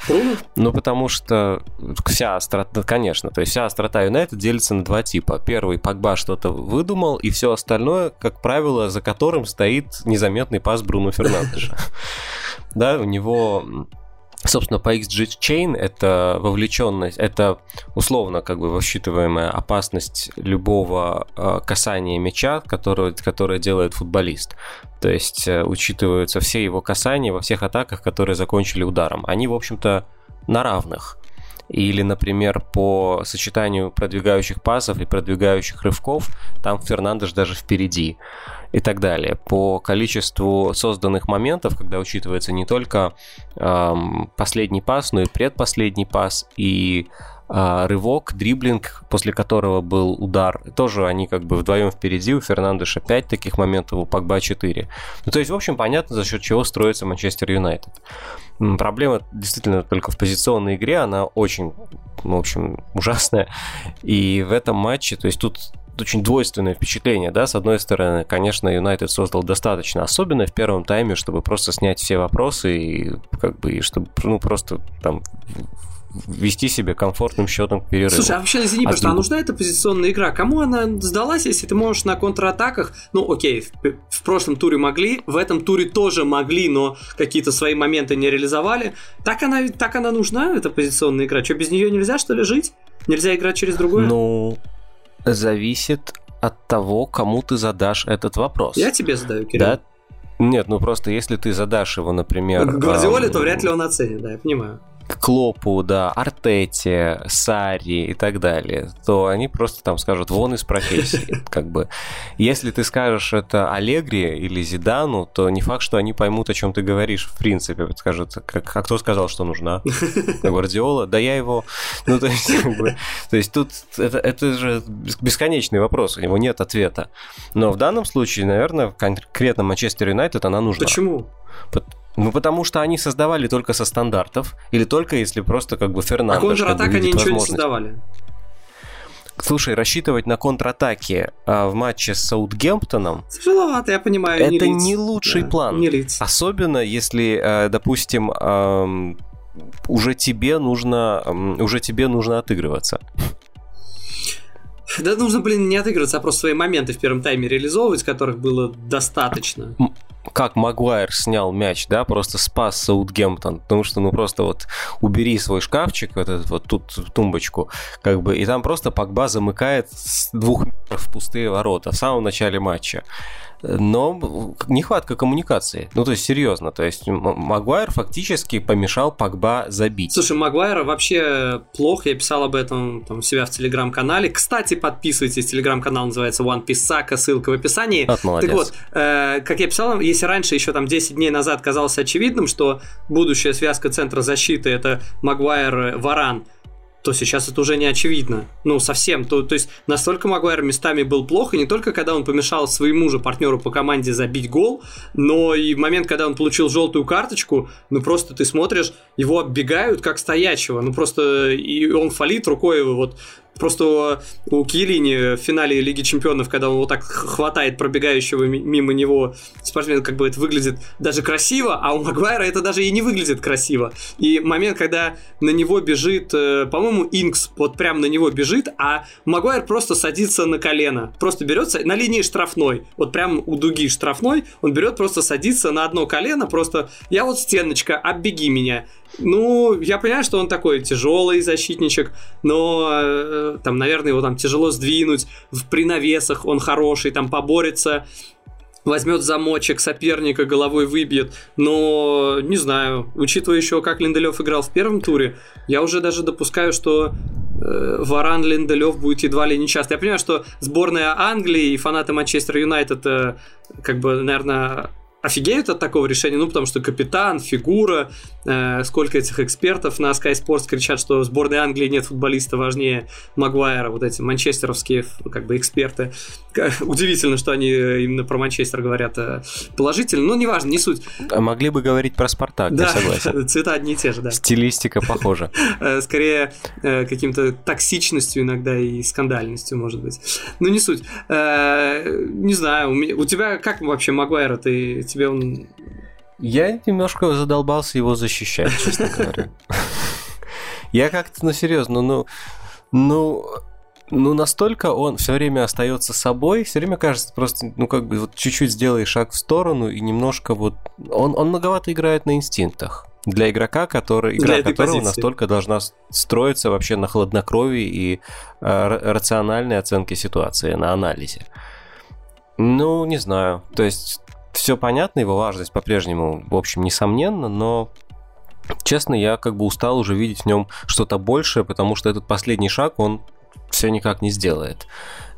Ну, потому что вся острота, конечно, то есть вся острота Юнайтед делится на два типа. Первый, Погба что-то выдумал, и все остальное, как правило, за которым стоит незаметный пас Бруно Фернандеша. Да, у него Собственно, по XG Chain это вовлеченность, это условно как бы высчитываемая опасность любого э, касания мяча, которое, которое делает футболист. То есть э, учитываются все его касания во всех атаках, которые закончили ударом. Они, в общем-то, на равных. Или, например, по сочетанию продвигающих пасов и продвигающих рывков, там Фернандеш даже впереди и так далее. По количеству созданных моментов, когда учитывается не только эм, последний пас, но и предпоследний пас, и а, рывок, дриблинг, после которого был удар. Тоже они как бы вдвоем впереди, у Фернандеша 5 таких моментов, у Погба 4. Ну, то есть, в общем, понятно, за счет чего строится Манчестер Юнайтед. Проблема действительно только в позиционной игре, она очень, в общем, ужасная. И в этом матче, то есть тут очень двойственное впечатление, да, с одной стороны, конечно, Юнайтед создал достаточно, особенно в первом тайме, чтобы просто снять все вопросы и как бы, и чтобы, ну, просто там вести себя комфортным счетом к перерыву. Слушай, а вообще, извини, а пожалуйста, а нужна эта позиционная игра? Кому она сдалась, если ты можешь на контратаках? Ну, окей, в, в прошлом туре могли, в этом туре тоже могли, но какие-то свои моменты не реализовали. Так она, так она нужна, эта позиционная игра? Что, без нее нельзя, что ли, жить? Нельзя играть через другое? Ну, зависит от того, кому ты задашь этот вопрос. Я тебе задаю, Кирилл. Да? Нет, ну просто если ты задашь его, например... Гвардиоле, эм... то вряд ли он оценит, да, я понимаю. Клопу, да, Артете, Сари и так далее, то они просто там скажут вон из профессии. Как бы, если ты скажешь это Аллегри или Зидану, то не факт, что они поймут, о чем ты говоришь, в принципе. Скажут, как, а кто сказал, что нужна? Гвардиола? Да я его... Ну, то есть, как бы, то есть тут это, это же бесконечный вопрос, у него нет ответа. Но в данном случае, наверное, конкретно Манчестер Юнайтед она нужна. Почему? Ну, потому что они создавали только со стандартов, или только если просто как бы Фернандо. А контратак они ничего не создавали. Слушай, рассчитывать на контратаке а, в матче с Саутгемптоном... Тяжеловато, я понимаю. Это не, не лучший да, план. Не лиц. Особенно если, а, допустим, а, уже тебе нужно, уже тебе нужно отыгрываться. Да нужно, блин, не отыгрываться, а просто свои моменты в первом тайме реализовывать, которых было достаточно. Как Магуайр снял мяч, да, просто спас Саутгемптон, потому что, ну, просто вот убери свой шкафчик, вот этот вот тут тумбочку, как бы, и там просто Погба замыкает с двух метров пустые ворота в самом начале матча но нехватка коммуникации. Ну, то есть, серьезно, то есть, Магуайр фактически помешал Погба забить. Слушай, Магуайра вообще плохо, я писал об этом там, у себя в телеграм-канале. Кстати, подписывайтесь, телеграм-канал называется One Piece Saka, ссылка в описании. От молодец. Так вот, э, как я писал, если раньше, еще там 10 дней назад казалось очевидным, что будущая связка центра защиты это Магуайр-Варан, то сейчас это уже не очевидно. Ну, совсем. То, то есть настолько Магуайр местами был плохо, не только когда он помешал своему же партнеру по команде забить гол, но и в момент, когда он получил желтую карточку, ну просто ты смотришь, его оббегают как стоячего. Ну просто и он фалит рукой вот Просто у Киелини в финале Лиги Чемпионов, когда он вот так хватает пробегающего мимо него спортсмена, как бы это выглядит даже красиво, а у Магуайра это даже и не выглядит красиво. И момент, когда на него бежит, э, по-моему, Инкс вот прям на него бежит, а Магуайр просто садится на колено. Просто берется на линии штрафной. Вот прям у дуги штрафной он берет, просто садится на одно колено, просто я вот стеночка, оббеги меня. Ну, я понимаю, что он такой тяжелый защитничек, но э, там, наверное, его там тяжело сдвинуть. В принавесах он хороший, там поборется, возьмет замочек соперника, головой выбьет. Но, не знаю, учитывая еще, как Линделев играл в первом туре, я уже даже допускаю, что э, Варан Линделев будет едва ли не часто. Я понимаю, что сборная Англии и фанаты Манчестер Юнайтед, э, как бы, наверное, офигеют от такого решения, ну, потому что капитан, фигура, сколько этих экспертов на Sky Sports кричат, что в сборной Англии нет футболиста важнее Магуайра, вот эти манчестеровские, как бы, эксперты. Удивительно, что они именно про Манчестер говорят э, положительно, но неважно, не суть. А могли бы говорить про Спартак, да, я согласен. цвета одни и те же, да. Стилистика похожа. Э, скорее, э, каким-то токсичностью иногда и скандальностью, может быть. Ну, не суть. Не знаю, у тебя как вообще Магуайра, ты тебе он... Я немножко задолбался его защищать, честно говоря. Я как-то, ну серьезно, ну, ну, ну настолько он все время остается собой, все время кажется просто, ну как бы вот чуть-чуть сделай шаг в сторону и немножко вот он он многовато играет на инстинктах для игрока, который игра которого позиции. настолько должна строиться вообще на хладнокровии и э, рациональной оценке ситуации, на анализе. Ну не знаю, то есть все понятно, его важность по-прежнему, в общем, несомненно, но честно, я как бы устал уже видеть в нем что-то большее, потому что этот последний шаг он все никак не сделает.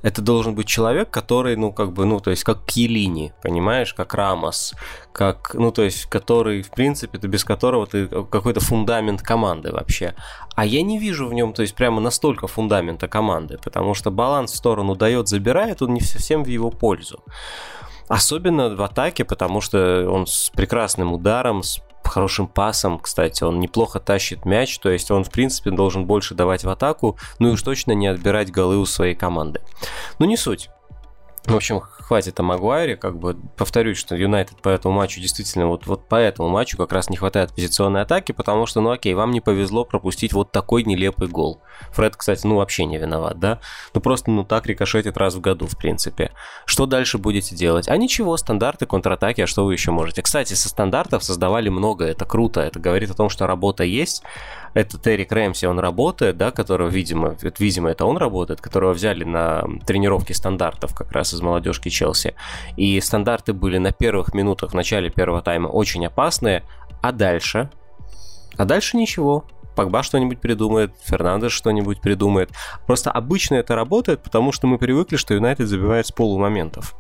Это должен быть человек, который, ну, как бы, ну, то есть, как Кьелини, понимаешь, как Рамос, как, ну, то есть, который, в принципе, ты без которого ты какой-то фундамент команды вообще. А я не вижу в нем, то есть, прямо настолько фундамента команды, потому что баланс в сторону дает, забирает, он не совсем в его пользу. Особенно в атаке, потому что он с прекрасным ударом, с хорошим пасом, кстати, он неплохо тащит мяч, то есть он, в принципе, должен больше давать в атаку, ну и уж точно не отбирать голы у своей команды. Но не суть. В общем, хватит о Магуайре, как бы повторюсь, что Юнайтед по этому матчу действительно, вот, вот по этому матчу как раз не хватает позиционной атаки, потому что, ну окей, вам не повезло пропустить вот такой нелепый гол. Фред, кстати, ну вообще не виноват, да? Ну просто, ну так рикошетит раз в году, в принципе. Что дальше будете делать? А ничего, стандарты, контратаки, а что вы еще можете? Кстати, со стандартов создавали много, это круто, это говорит о том, что работа есть, это Террик Рэмси, он работает, да, которого, видимо, видимо, это он работает, которого взяли на тренировки стандартов как раз из молодежки Челси. И стандарты были на первых минутах в начале первого тайма очень опасные, а дальше? А дальше ничего. Погба что-нибудь придумает, Фернандес что-нибудь придумает. Просто обычно это работает, потому что мы привыкли, что Юнайтед забивает с полумоментов.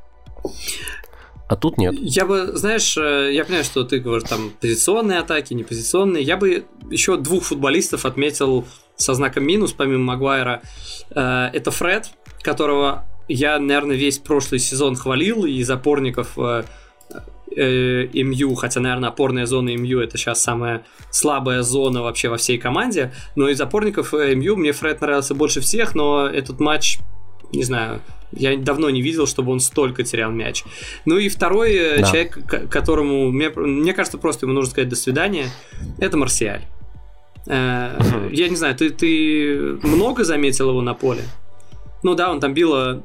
А тут нет. Я бы, знаешь, э, я понимаю, что ты говоришь там позиционные атаки, не позиционные. Я бы еще двух футболистов отметил со знаком минус, помимо Магуайра. Э, это Фред, которого я, наверное, весь прошлый сезон хвалил из опорников э, МЮ, хотя, наверное, опорная зона МЮ это сейчас самая слабая зона вообще во всей команде, но из опорников МЮ мне Фред нравился больше всех, но этот матч, не знаю, я давно не видел, чтобы он столько терял мяч. Ну и второй э, да. человек, которому, мне, мне кажется, просто ему нужно сказать «до свидания», это Марсиаль. Э, я не знаю, ты, ты много заметил его на поле? Ну да, он там бил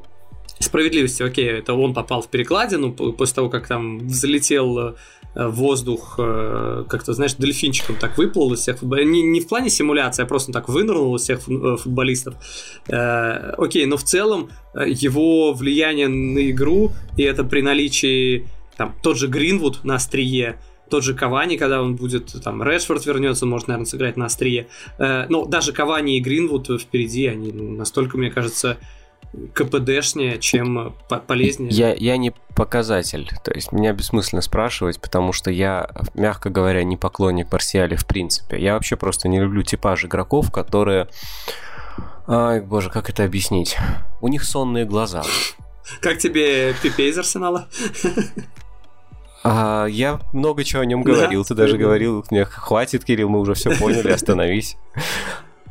справедливости, окей, это он попал в перекладину после того, как там взлетел э, воздух, э, как-то, знаешь, дельфинчиком так выплыл из всех футболистов. Не, не в плане симуляции, а просто так вынырнул из всех э, футболистов. Окей, но в целом его влияние на игру, и это при наличии там тот же Гринвуд на острие, тот же Кавани, когда он будет, там, Решфорд вернется, может, наверное, сыграть на острие. но даже Кавани и Гринвуд впереди, они ну, настолько, мне кажется, КПДшнее, чем полезнее. Я, я не показатель, то есть меня бессмысленно спрашивать, потому что я, мягко говоря, не поклонник Марсиали в принципе. Я вообще просто не люблю типаж игроков, которые... Ай, боже, как это объяснить? У них сонные глаза. Как тебе Пипе из Арсенала? А, я много чего о нем говорил. Да, Ты даже говорил, мне хватит, Кирилл, мы уже все поняли, остановись.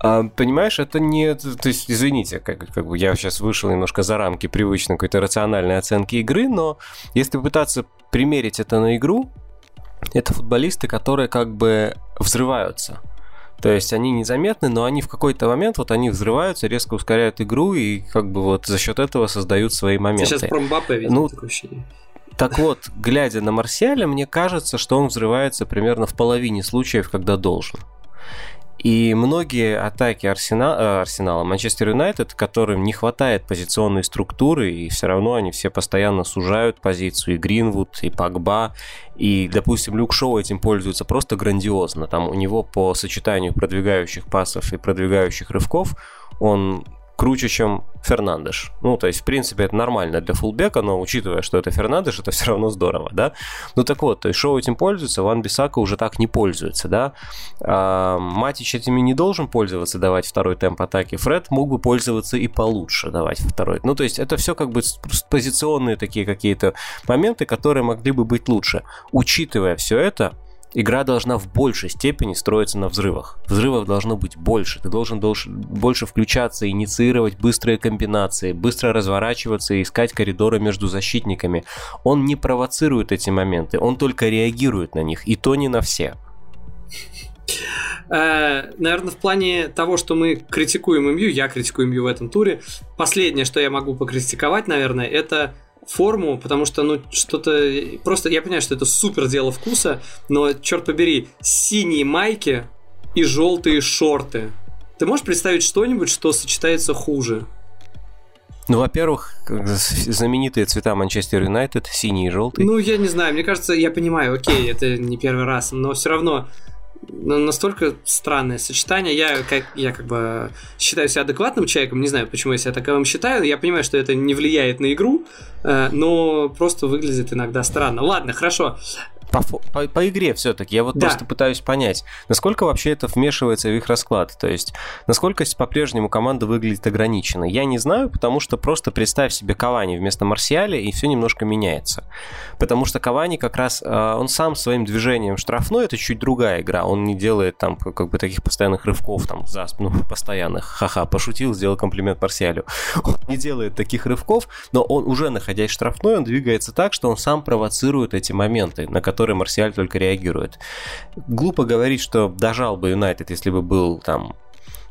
А, понимаешь, это не... То есть, извините, как, как бы я сейчас вышел немножко за рамки привычной какой-то рациональной оценки игры, но если пытаться примерить это на игру, это футболисты, которые как бы взрываются. То есть они незаметны, но они в какой-то момент вот они взрываются, резко ускоряют игру и как бы вот за счет этого создают свои моменты. Ты сейчас про Мбаппе видел ну, такое ощущение. Так вот, глядя на Марсиаля, мне кажется, что он взрывается примерно в половине случаев, когда должен. И многие атаки Арсенал, э, Арсенала, Манчестер Юнайтед, которым не хватает позиционной структуры, и все равно они все постоянно сужают позицию, и Гринвуд, и Пагба, и, допустим, Люк Шоу этим пользуется просто грандиозно. Там у него по сочетанию продвигающих пасов и продвигающих рывков он круче, чем Фернандеш. Ну, то есть, в принципе, это нормально для фулбека, но учитывая, что это Фернандеш, это все равно здорово, да? Ну, так вот, то есть, Шоу этим пользуется, Ван Бисака уже так не пользуется, да? А, Матич этими не должен пользоваться, давать второй темп атаки. Фред мог бы пользоваться и получше давать второй. Ну, то есть, это все как бы позиционные такие какие-то моменты, которые могли бы быть лучше. Учитывая все это, игра должна в большей степени строиться на взрывах. Взрывов должно быть больше. Ты должен, должен больше включаться, инициировать быстрые комбинации, быстро разворачиваться и искать коридоры между защитниками. Он не провоцирует эти моменты, он только реагирует на них, и то не на все. Э, наверное, в плане того, что мы критикуем МЮ, я критикую МЮ в этом туре, последнее, что я могу покритиковать, наверное, это форму, потому что, ну, что-то... Просто я понимаю, что это супер дело вкуса, но, черт побери, синие майки и желтые шорты. Ты можешь представить что-нибудь, что сочетается хуже? Ну, во-первых, знаменитые цвета Манчестер Юнайтед, синий и желтый. Ну, я не знаю, мне кажется, я понимаю, окей, это не первый раз, но все равно настолько странное сочетание. Я как, я как бы считаю себя адекватным человеком, не знаю, почему я себя таковым считаю. Я понимаю, что это не влияет на игру, э, но просто выглядит иногда странно. Ладно, хорошо по, по, по игре все-таки. Я вот да. просто пытаюсь понять, насколько вообще это вмешивается в их расклад. То есть, насколько по-прежнему команда выглядит ограниченно. Я не знаю, потому что просто представь себе Кавани вместо Марсиаля, и все немножко меняется. Потому что Кавани как раз, а, он сам своим движением штрафной, это чуть другая игра. Он не делает там как бы таких постоянных рывков, там, за ну, постоянных. Ха-ха, пошутил, сделал комплимент Марсиалю. Он не делает таких рывков, но он уже находясь штрафной, он двигается так, что он сам провоцирует эти моменты, на которые Марсиаль только реагирует. Глупо говорить, что дожал бы Юнайтед, если бы был там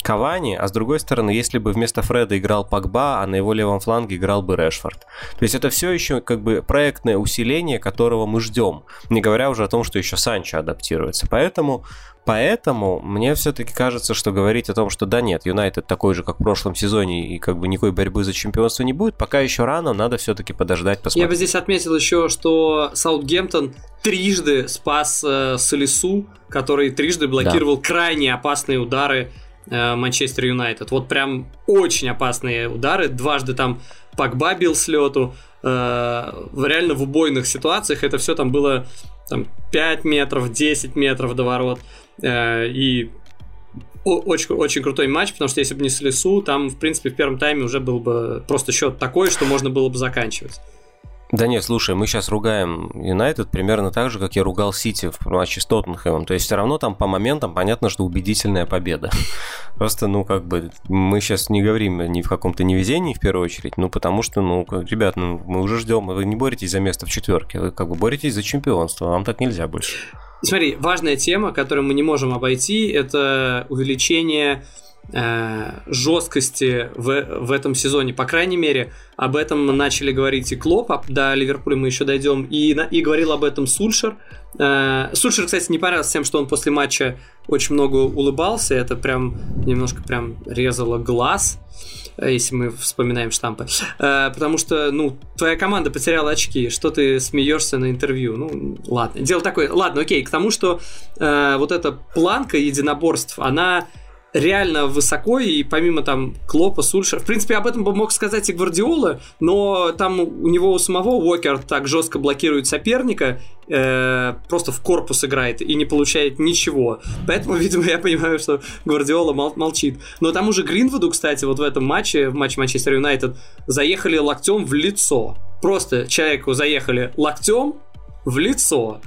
Кавани, а с другой стороны, если бы вместо Фреда играл Пакба, а на его левом фланге играл бы Решфорд. То есть это все еще как бы проектное усиление, которого мы ждем, не говоря уже о том, что еще Санчо адаптируется. Поэтому Поэтому мне все-таки кажется, что говорить о том, что да нет, Юнайтед такой же, как в прошлом сезоне, и как бы никакой борьбы за чемпионство не будет, пока еще рано, надо все-таки подождать, посмотреть. Я бы здесь отметил еще, что Саутгемптон трижды спас э, Солису, который трижды блокировал да. крайне опасные удары Манчестер Юнайтед. Вот прям очень опасные удары. Дважды там Пакба бил с лету. Э, реально в убойных ситуациях это все там было там 5 метров, 10 метров до ворот. Э, и очень, очень крутой матч, потому что если бы не Слесу, там, в принципе, в первом тайме уже был бы просто счет такой, что можно было бы заканчивать. Да нет, слушай, мы сейчас ругаем Юнайтед примерно так же, как я ругал Сити в матче с Тоттенхэмом. То есть все равно там по моментам понятно, что убедительная победа. Просто, ну, как бы, мы сейчас не говорим ни в каком-то невезении в первую очередь, ну, потому что, ну, ребят, ну, мы уже ждем, вы не боретесь за место в четверке, вы как бы боретесь за чемпионство, вам так нельзя больше. Смотри, важная тема, которую мы не можем обойти, это увеличение жесткости в, в этом сезоне. По крайней мере, об этом начали говорить и Клоп, а до Ливерпуля мы еще дойдем, и, и говорил об этом Сульшер. Э, Сульшер, кстати, не понравился тем, что он после матча очень много улыбался, это прям немножко прям резало глаз если мы вспоминаем штампы. Э, потому что, ну, твоя команда потеряла очки, что ты смеешься на интервью? Ну, ладно. Дело такое, ладно, окей, к тому, что э, вот эта планка единоборств, она реально высоко, и помимо там Клопа, Сульшера, в принципе, об этом бы мог сказать и Гвардиола, но там у него у самого Уокер так жестко блокирует соперника, э, просто в корпус играет и не получает ничего. Поэтому, видимо, я понимаю, что Гвардиола мол- молчит. Но тому же Гринвуду, кстати, вот в этом матче, в матче Манчестер Юнайтед, заехали локтем в лицо. Просто человеку заехали локтем в лицо.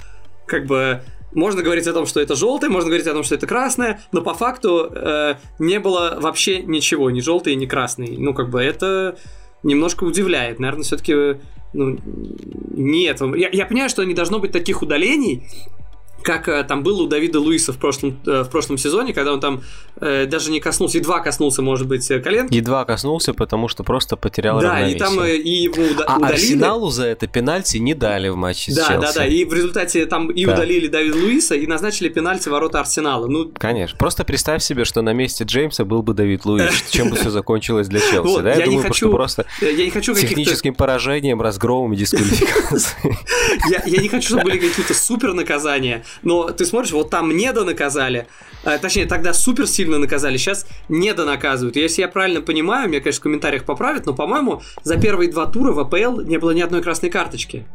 Как бы можно говорить о том, что это желтое, можно говорить о том, что это красное, но по факту э, не было вообще ничего, ни желтый, ни красный. Ну, как бы это немножко удивляет. Наверное, все-таки ну, нет. Я, я понимаю, что не должно быть таких удалений, как э, там было у Давида Луиса в прошлом, э, в прошлом сезоне, когда он там э, даже не коснулся, едва коснулся, может быть, э, коленки. Едва коснулся, потому что просто потерял да, равновесие. Да, и там э, и его уда- а удалили. Арсеналу за это пенальти не дали в матче да, с Челси. Да, да, и в результате там и да. удалили Давида Луиса, и назначили пенальти ворота Арсенала. Ну... Конечно, просто представь себе, что на месте Джеймса был бы Давид Луис, чем бы все закончилось для Челси, да? Я думаю, хочу, просто техническим поражением, разгромом и дисквалификацией. Я не хочу, чтобы были какие-то супер наказания, но ты смотришь, вот там не донаказали, а, точнее, тогда супер сильно наказали, сейчас не донаказывают. Если я правильно понимаю, меня, конечно, в комментариях поправят, но, по-моему, за первые два тура в АПЛ не было ни одной красной карточки.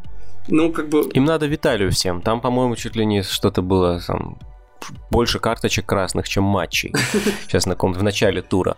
Ну, как бы... Им надо Виталию всем. Там, по-моему, чуть ли не что-то было там больше карточек красных, чем матчей. Сейчас на ком в начале тура.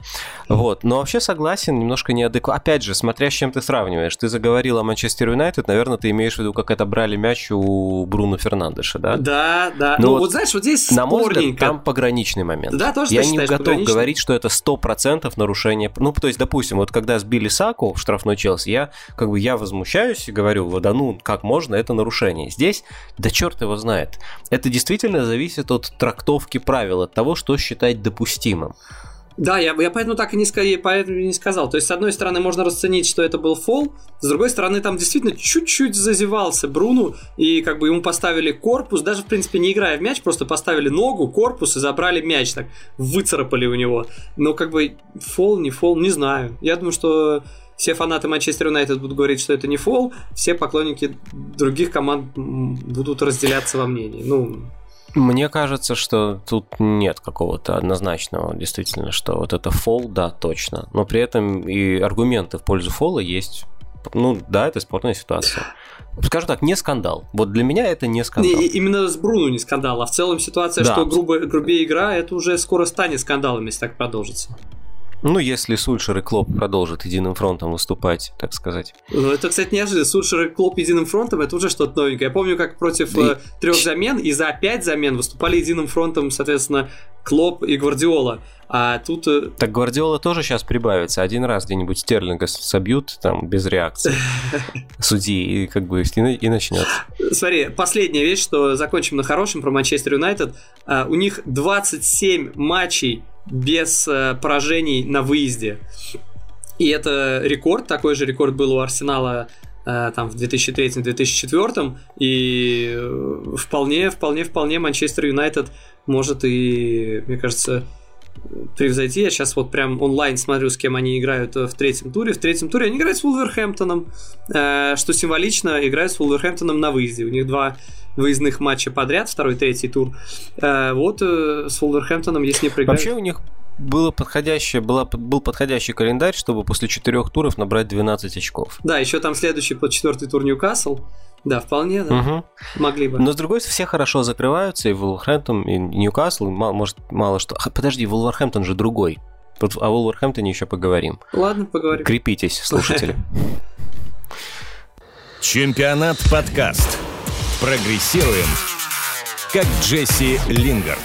Вот. Но вообще согласен, немножко неадекватно. Опять же, смотря с чем ты сравниваешь. Ты заговорил о Манчестер Юнайтед, наверное, ты имеешь в виду, как это брали мяч у Бруно Фернандеша, да? Да, да. Ну, ну вот, вот знаешь, вот здесь На мой взгляд, там пограничный момент. Да, тоже Я не готов говорить, что это 100% нарушение. Ну, то есть, допустим, вот когда сбили Саку в штрафной Челси, я как бы я возмущаюсь и говорю, да ну, как можно, это нарушение. Здесь, да черт его знает. Это действительно зависит от трактовки правил, от того, что считать допустимым. Да, я, я поэтому так и не, поэтому не сказал. То есть, с одной стороны, можно расценить, что это был фол, с другой стороны, там действительно чуть-чуть зазевался Бруну, и как бы ему поставили корпус, даже, в принципе, не играя в мяч, просто поставили ногу, корпус и забрали мяч, так выцарапали у него. Но как бы фол, не фол, не знаю. Я думаю, что все фанаты Манчестер Юнайтед будут говорить, что это не фол, все поклонники других команд будут разделяться во мнении. Ну, мне кажется, что тут нет какого-то однозначного, действительно, что вот это фол, да, точно. Но при этом и аргументы в пользу фола есть. Ну, да, это спорная ситуация. Скажу так, не скандал. Вот для меня это не скандал. Не, именно с Бруно не скандал, а в целом ситуация, да. что грубо, грубее игра, это уже скоро станет скандалом, если так продолжится. Ну, если Сульшер и Клоп продолжат единым фронтом выступать, так сказать. Ну, это, кстати, неожиданно. Сульшер и Клоп единым фронтом, это уже что-то новенькое. Я помню, как против и... э, трех замен и за пять замен выступали единым фронтом, соответственно, Клоп и Гвардиола. А тут... Э, так Гвардиола тоже сейчас прибавится. Один раз где-нибудь Стерлинга собьют там без реакции судьи, и как бы и, начнется. Смотри, последняя вещь, что закончим на хорошем про Манчестер Юнайтед. А, у них 27 матчей без э, поражений на выезде. И это рекорд, такой же рекорд был у Арсенала э, там в 2003-2004, и э, вполне, вполне, вполне Манчестер Юнайтед может и, мне кажется, превзойти. Я сейчас вот прям онлайн смотрю, с кем они играют в третьем туре. В третьем туре они играют с Вулверхэмптоном, э, что символично, играют с Вулверхэмптоном на выезде. У них два выездных матча подряд, второй, третий тур. Э, вот э, с Вулверхэмптоном, если не проиграть... Вообще у них было подходящее, была, был подходящий календарь, чтобы после четырех туров набрать 12 очков. Да, еще там следующий под четвертый тур Ньюкасл. Да, вполне, да. Угу. Могли бы. Но с другой стороны, все хорошо закрываются, и Вулверхэмптон, и Ньюкасл, может, мало что. Подожди, Вулверхэмптон же другой. Тут о Вулверхэмптоне еще поговорим. Ладно, поговорим. Крепитесь, слушатели. Чемпионат подкаст. Прогрессируем, как Джесси Лингард.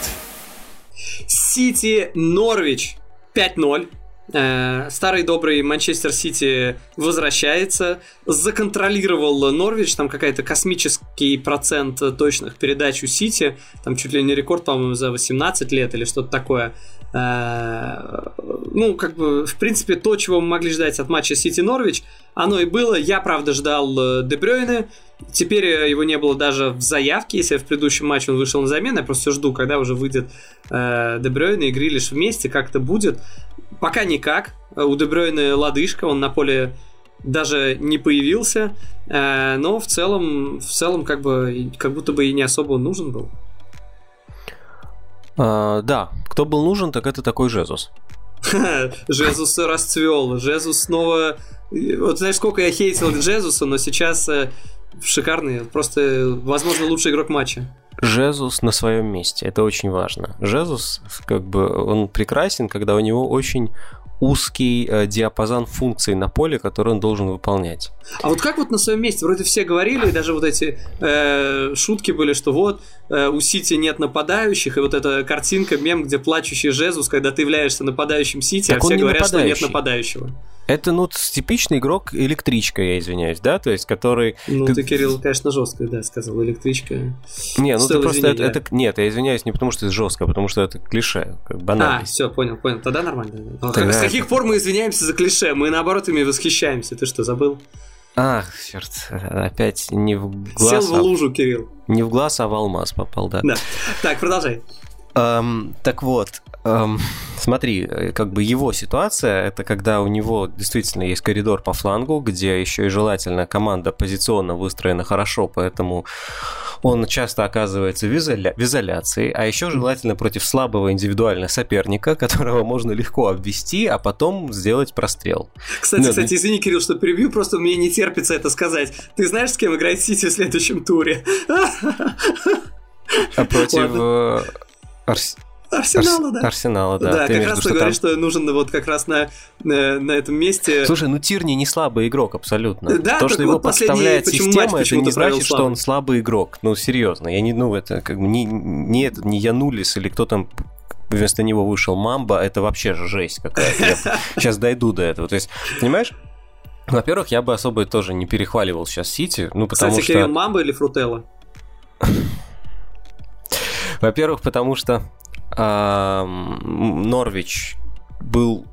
Сити Норвич 5-0. Э, старый добрый Манчестер Сити возвращается, законтролировал Норвич, там какая-то космический процент точных передач у Сити, там чуть ли не рекорд, по-моему, за 18 лет или что-то такое. Э, ну, как бы, в принципе, то, чего мы могли ждать от матча Сити-Норвич, оно и было. Я, правда, ждал э, Дебрёйна. Теперь э, его не было даже в заявке, если в предыдущем матче он вышел на замену. Я просто жду, когда уже выйдет э, Дебрёйна и Грилиш вместе, как это будет. Пока никак. У Дебрёйна лодыжка, он на поле даже не появился, э, но в целом, в целом как бы, как будто бы и не особо он нужен был. А, да, кто был нужен, так это такой Жезус. Жезус расцвел, Жезус снова... Вот знаешь, сколько я хейтил Джезуса, но сейчас э, шикарный, просто, возможно, лучший игрок матча. Жезус на своем месте, это очень важно. Жезус, как бы, он прекрасен, когда у него очень узкий э, диапазон функций на поле, который он должен выполнять. А вот как вот на своем месте? Вроде все говорили, и даже вот эти э, шутки были, что вот э, у Сити нет нападающих, и вот эта картинка, мем, где плачущий Жезус, когда ты являешься нападающим Сити, так а все говорят, что нет нападающего. Это, ну, типичный игрок электричка, я извиняюсь, да, то есть, который... Ну, ты, ты Кирилл, конечно, жестко, да, сказал, электричка. Не, ну ты просто... Это, это... Нет, я извиняюсь не потому, что это жестко, а потому что это клише, как банально. А, все, понял, понял, тогда нормально. Тогда... Каких пор мы извиняемся за клише? Мы, наоборот, ими восхищаемся, ты что, забыл? Ах, черт, опять не в глаз. Сел в а лужу, Кирилл. Не в глаз, а в алмаз попал, да. Да. Так, продолжай. Эм, так вот, эм, смотри, э, как бы его ситуация, это когда у него действительно есть коридор по флангу, где еще и желательно команда позиционно выстроена хорошо, поэтому он часто оказывается в, изоля... в изоляции, а еще желательно против слабого индивидуального соперника, которого можно легко обвести, а потом сделать прострел. Кстати, Но... кстати, извини, Кирилл, что перебью, просто мне не терпится это сказать. Ты знаешь, с кем играет Сити в следующем туре? А против... Арс... Арсенала, да. Арсенала, да. Да, Ты как раз ты говоришь, там... что нужен вот как раз на, на, на этом месте... Слушай, ну Тирни не слабый игрок абсолютно. Да, То, что его вот подставляет система, это не значит, что он слабый игрок. Ну, серьезно. Я не, ну, это как бы не, не, это, не Янулис или кто там вместо него вышел Мамба, это вообще же жесть какая-то. Я сейчас дойду до этого. То есть, понимаешь, во-первых, я бы особо тоже не перехваливал сейчас Сити, ну потому Кстати, что... Кирилл, Мамба или Фрутелла? Во-первых, потому что э, Норвич был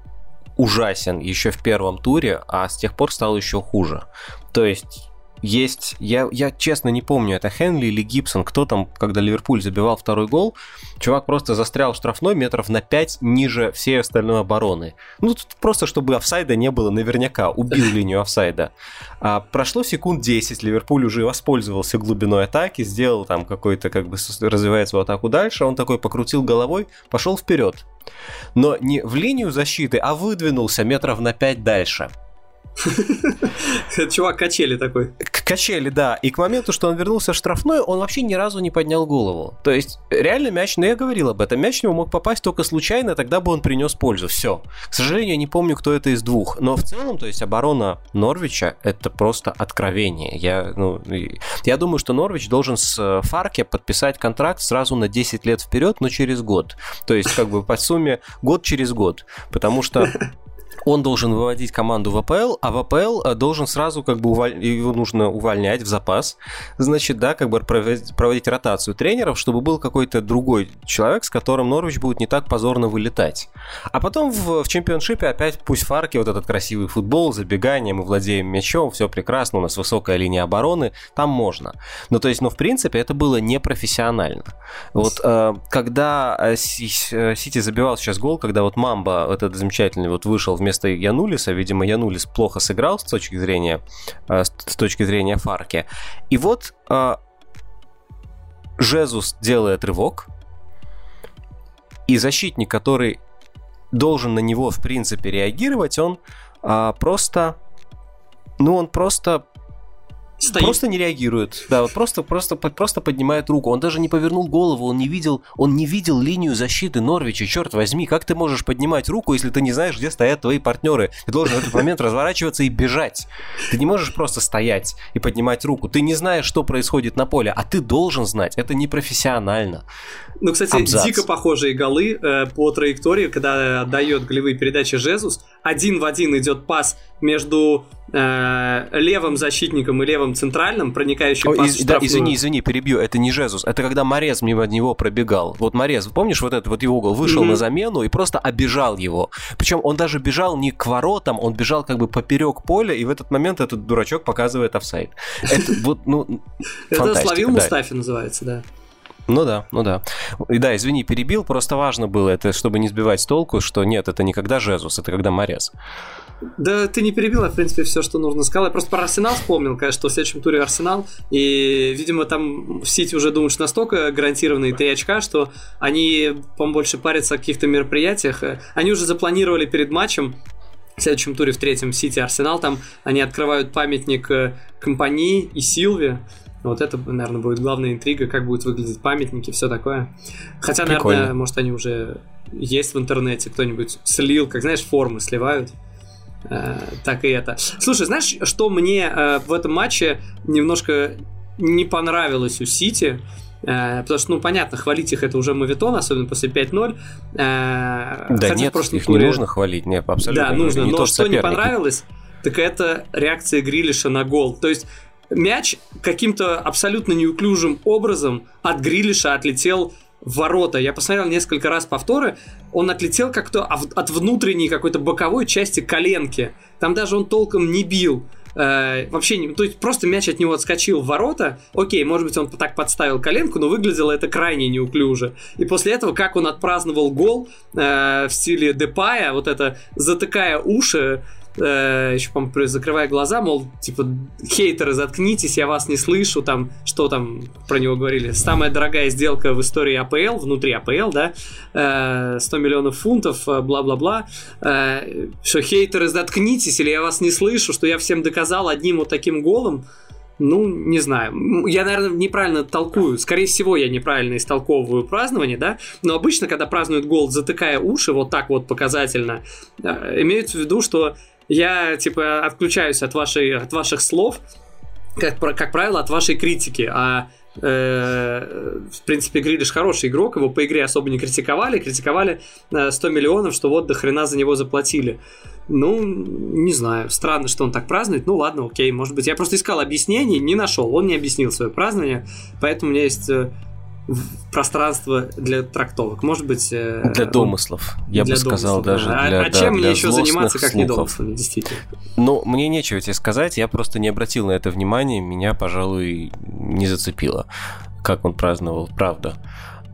ужасен еще в первом туре, а с тех пор стал еще хуже. То есть есть, я, я честно не помню, это Хенли или Гибсон, кто там, когда Ливерпуль забивал второй гол, чувак просто застрял в штрафной метров на 5 ниже всей остальной обороны. Ну, тут просто, чтобы офсайда не было, наверняка убил линию офсайда. А прошло секунд 10, Ливерпуль уже воспользовался глубиной атаки, сделал там какой-то, как бы, развивает свою атаку дальше, он такой покрутил головой, пошел вперед. Но не в линию защиты, а выдвинулся метров на 5 дальше. Чувак качели такой. Качели, да. И к моменту, что он вернулся в штрафной, он вообще ни разу не поднял голову. То есть, реально мяч, ну я говорил об этом, мяч в него мог попасть только случайно, тогда бы он принес пользу. Все. К сожалению, я не помню, кто это из двух. Но в целом, то есть, оборона Норвича это просто откровение. Я, ну, я думаю, что Норвич должен с э, Фарке подписать контракт сразу на 10 лет вперед, но через год. То есть, как бы по сумме год через год. Потому что он должен выводить команду в АПЛ, а в АПЛ э, должен сразу как бы уваль... его нужно увольнять в запас, значит, да, как бы проводить, проводить ротацию тренеров, чтобы был какой-то другой человек, с которым Норвич будет не так позорно вылетать. А потом в, в чемпионшипе опять пусть Фарки, вот этот красивый футбол, забегание, мы владеем мячом, все прекрасно, у нас высокая линия обороны, там можно. Ну, то есть, ну, в принципе, это было непрофессионально. Вот э, когда э, Сити забивал сейчас гол, когда вот Мамба, этот замечательный, вот вышел вместо вместо Янулиса. Видимо, Янулис плохо сыграл с точки зрения, э, с точки зрения Фарки. И вот э, Жезус делает рывок, и защитник, который должен на него, в принципе, реагировать, он а, просто... Ну, он просто Стоит. Просто не реагирует. Да, вот просто, просто, просто поднимает руку. Он даже не повернул голову, он не видел, он не видел линию защиты Норвича. Черт возьми, как ты можешь поднимать руку, если ты не знаешь, где стоят твои партнеры? Ты должен в этот момент разворачиваться и бежать. Ты не можешь просто стоять и поднимать руку. Ты не знаешь, что происходит на поле, а ты должен знать. Это непрофессионально. Ну, кстати, Абзац. дико похожие голы э, по траектории, когда отдает голевые передачи Жезус. Один в один идет пас между э, левым защитником и левым левым центральным, проникающим О, из, да, извини, извини, перебью, это не Жезус, это когда Морез мимо него пробегал. Вот Морез, помнишь вот этот вот его угол, вышел mm-hmm. на замену и просто обижал его. Причем он даже бежал не к воротам, он бежал как бы поперек поля, и в этот момент этот дурачок показывает офсайд. Это вот, ну, Это словил Мустафи называется, да. Ну да, ну да. И да, извини, перебил, просто важно было это, чтобы не сбивать с толку, что нет, это никогда Жезус, это когда Морез. Да ты не перебил, а в принципе все, что нужно сказал. Я просто про Арсенал вспомнил, конечно, что в следующем туре Арсенал. И, видимо, там в Сити уже думают, что настолько гарантированные три очка, что они, по-моему, больше парятся о каких-то мероприятиях. Они уже запланировали перед матчем в следующем туре в третьем Сити Арсенал, там они открывают памятник э, компании и Силве. Вот это, наверное, будет главная интрига, как будут выглядеть памятники, все такое. Хотя, Прикольно. наверное, может, они уже есть в интернете, кто-нибудь слил, как знаешь, формы сливают. Э, так и это. Слушай, знаешь, что мне э, в этом матче немножко не понравилось у Сити? Э, потому что, ну, понятно, хвалить их это уже мавитон, особенно после 5-0. Э, да нет, их туре... не нужно хвалить, нет, абсолютно. Да, нужно, не но то, что соперники. не понравилось, так это реакция Грилиша на гол. То есть мяч каким-то абсолютно неуклюжим образом от Грилиша отлетел ворота. Я посмотрел несколько раз повторы, он отлетел как-то от внутренней какой-то боковой части коленки. Там даже он толком не бил. Э, вообще, не, то есть просто мяч от него отскочил в ворота. Окей, может быть, он так подставил коленку, но выглядело это крайне неуклюже. И после этого, как он отпраздновал гол э, в стиле Депая, вот это затыкая уши, э, еще, по-моему, закрывая глаза, мол, типа, хейтеры, заткнитесь, я вас не слышу, там, что там про него говорили, самая дорогая сделка в истории АПЛ, внутри АПЛ, да, э, 100 миллионов фунтов, э, бла-бла-бла, э, что хейтеры, заткнитесь, или я вас не слышу, что я всем доказал одним вот таким голом, ну, не знаю. Я, наверное, неправильно толкую. Скорее всего, я неправильно истолковываю празднование, да. Но обычно, когда празднуют гол, затыкая уши, вот так вот показательно, э, имеется в виду, что я, типа, отключаюсь от, вашей, от ваших слов, как, как правило, от вашей критики, а э, в принципе, Грилиш хороший игрок, его по игре особо не критиковали, критиковали 100 миллионов, что вот до хрена за него заплатили. Ну, не знаю, странно, что он так празднует, ну ладно, окей, может быть. Я просто искал объяснений, не нашел, он не объяснил свое празднование, поэтому у меня есть пространство для трактовок. Может быть... Э, для домыслов, я для бы сказал даже. Да. Для, а, а чем мне еще заниматься, как слухов. не домыслами, действительно? Ну, мне нечего тебе сказать, я просто не обратил на это внимания, меня, пожалуй, не зацепило, как он праздновал, правда.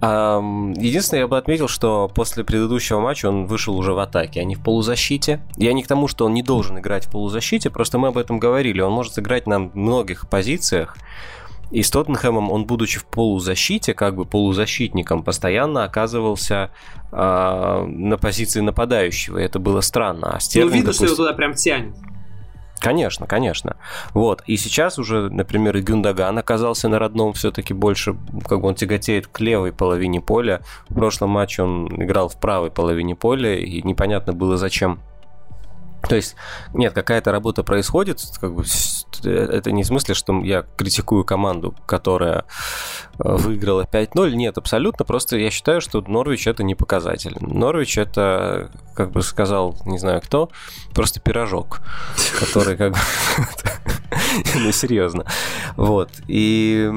Единственное, я бы отметил, что после предыдущего матча он вышел уже в атаке, а не в полузащите. Я не к тому, что он не должен играть в полузащите, просто мы об этом говорили. Он может играть на многих позициях, и с Тоттенхэмом он, будучи в полузащите, как бы полузащитником, постоянно оказывался э, на позиции нападающего. И это было странно. А Стерлинг, ну, видно, допустим... что его туда прям тянет. Конечно, конечно. Вот. И сейчас уже, например, Гюндаган оказался на родном все-таки больше, как бы он тяготеет к левой половине поля. В прошлом матче он играл в правой половине поля, и непонятно было, зачем то есть, нет, какая-то работа происходит, как бы, это не в смысле, что я критикую команду, которая э, выиграла 5-0, нет, абсолютно, просто я считаю, что Норвич это не показатель. Норвич это, как бы сказал, не знаю кто, просто пирожок, который как бы... Ну, серьезно. Вот, и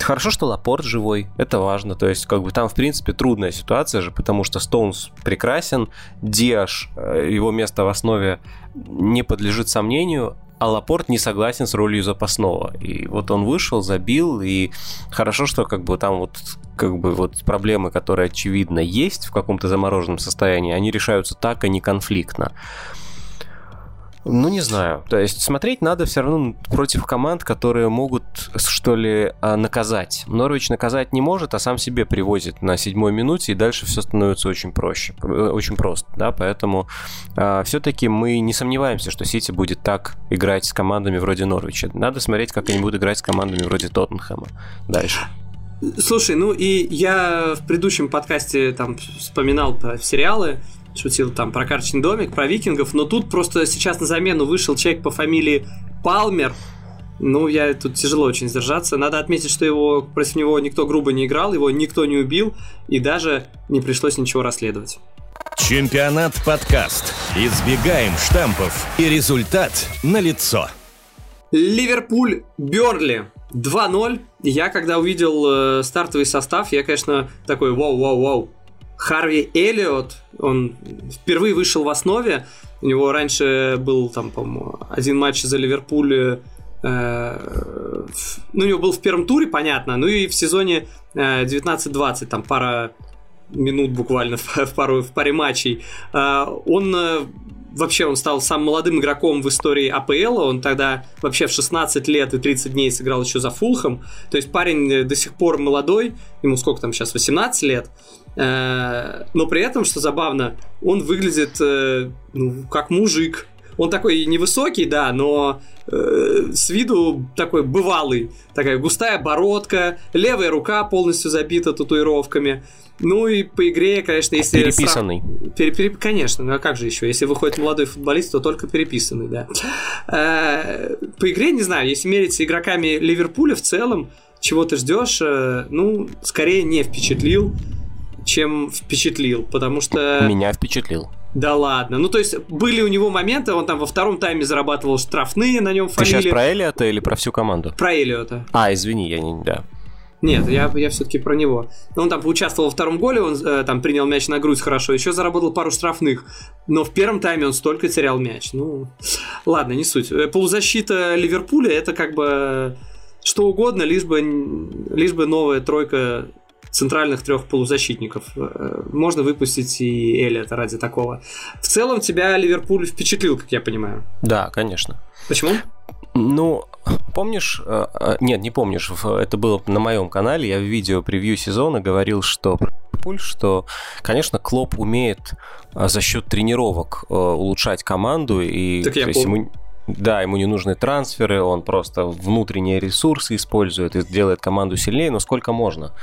Хорошо, что Лапорт живой, это важно. То есть, как бы там, в принципе, трудная ситуация же, потому что Стоунс прекрасен, Диаш, э, его место в основе не подлежит сомнению, а Лапорт не согласен с ролью запасного. И вот он вышел, забил, и хорошо, что как бы там вот как бы вот проблемы, которые очевидно есть в каком-то замороженном состоянии, они решаются так, а не конфликтно. Ну, не знаю. То есть смотреть надо все равно против команд, которые могут, что ли, а, наказать. Норвич наказать не может, а сам себе привозит на седьмой минуте, и дальше все становится очень проще, э, очень просто, да, поэтому э, а, все-таки мы не сомневаемся, что Сити будет так играть с командами вроде Норвича. Надо смотреть, как они будут играть с командами вроде Тоттенхэма дальше. Слушай, ну и я в предыдущем подкасте там вспоминал про сериалы, шутил там про карточный домик, про викингов, но тут просто сейчас на замену вышел человек по фамилии Палмер. Ну, я тут тяжело очень сдержаться. Надо отметить, что его против него никто грубо не играл, его никто не убил, и даже не пришлось ничего расследовать. Чемпионат подкаст. Избегаем штампов, и результат налицо. Ливерпуль Бернли 2-0. Я когда увидел э, стартовый состав, я, конечно, такой вау-вау-вау. Харви Эллиот, он впервые вышел в основе. У него раньше был, там, по-моему, один матч за Ливерпуль. Э, ну, у него был в первом туре, понятно. Ну и в сезоне э, 19-20, там пара минут буквально в, пару, в паре матчей. Э, он э, вообще он стал самым молодым игроком в истории АПЛ. Он тогда вообще в 16 лет и 30 дней сыграл еще за Фулхом. То есть парень э, до сих пор молодой. Ему сколько там сейчас, 18 лет. Э, но при этом, что забавно, он выглядит э, ну, как мужик. Он такой невысокий, да, но э, с виду такой бывалый. Такая густая бородка, левая рука полностью забита татуировками. Ну и по игре, конечно, если... Переписанный. Срав... Пере, пере... Конечно, ну а как же еще? Если выходит молодой футболист, то только переписанный, да. Э, по игре, не знаю, если мерить с игроками Ливерпуля в целом, чего ты ждешь, э, ну, скорее не впечатлил, чем впечатлил, потому что... Меня впечатлил. Да ладно. Ну, то есть, были у него моменты, он там во втором тайме зарабатывал штрафные, на нем фамилии. Ты сейчас про Элиота или про всю команду? Про Элиота. А, извини, я не... Да. Нет, я, я все-таки про него. Он там поучаствовал во втором голе, он э, там принял мяч на грудь хорошо, еще заработал пару штрафных. Но в первом тайме он столько терял мяч. Ну, ладно, не суть. Э, полузащита Ливерпуля это как бы что угодно, лишь бы, лишь бы новая тройка центральных трех полузащитников. Э, можно выпустить и Элиота ради такого. В целом тебя Ливерпуль впечатлил, как я понимаю. Да, конечно. Почему? Ну, помнишь, э, э, нет, не помнишь, это было на моем канале, я в видео превью сезона говорил, что Ливерпуль, что, конечно, Клоп умеет за счет тренировок улучшать команду и так я то есть ему да, ему не нужны трансферы, он просто внутренние ресурсы использует и делает команду сильнее, но сколько можно?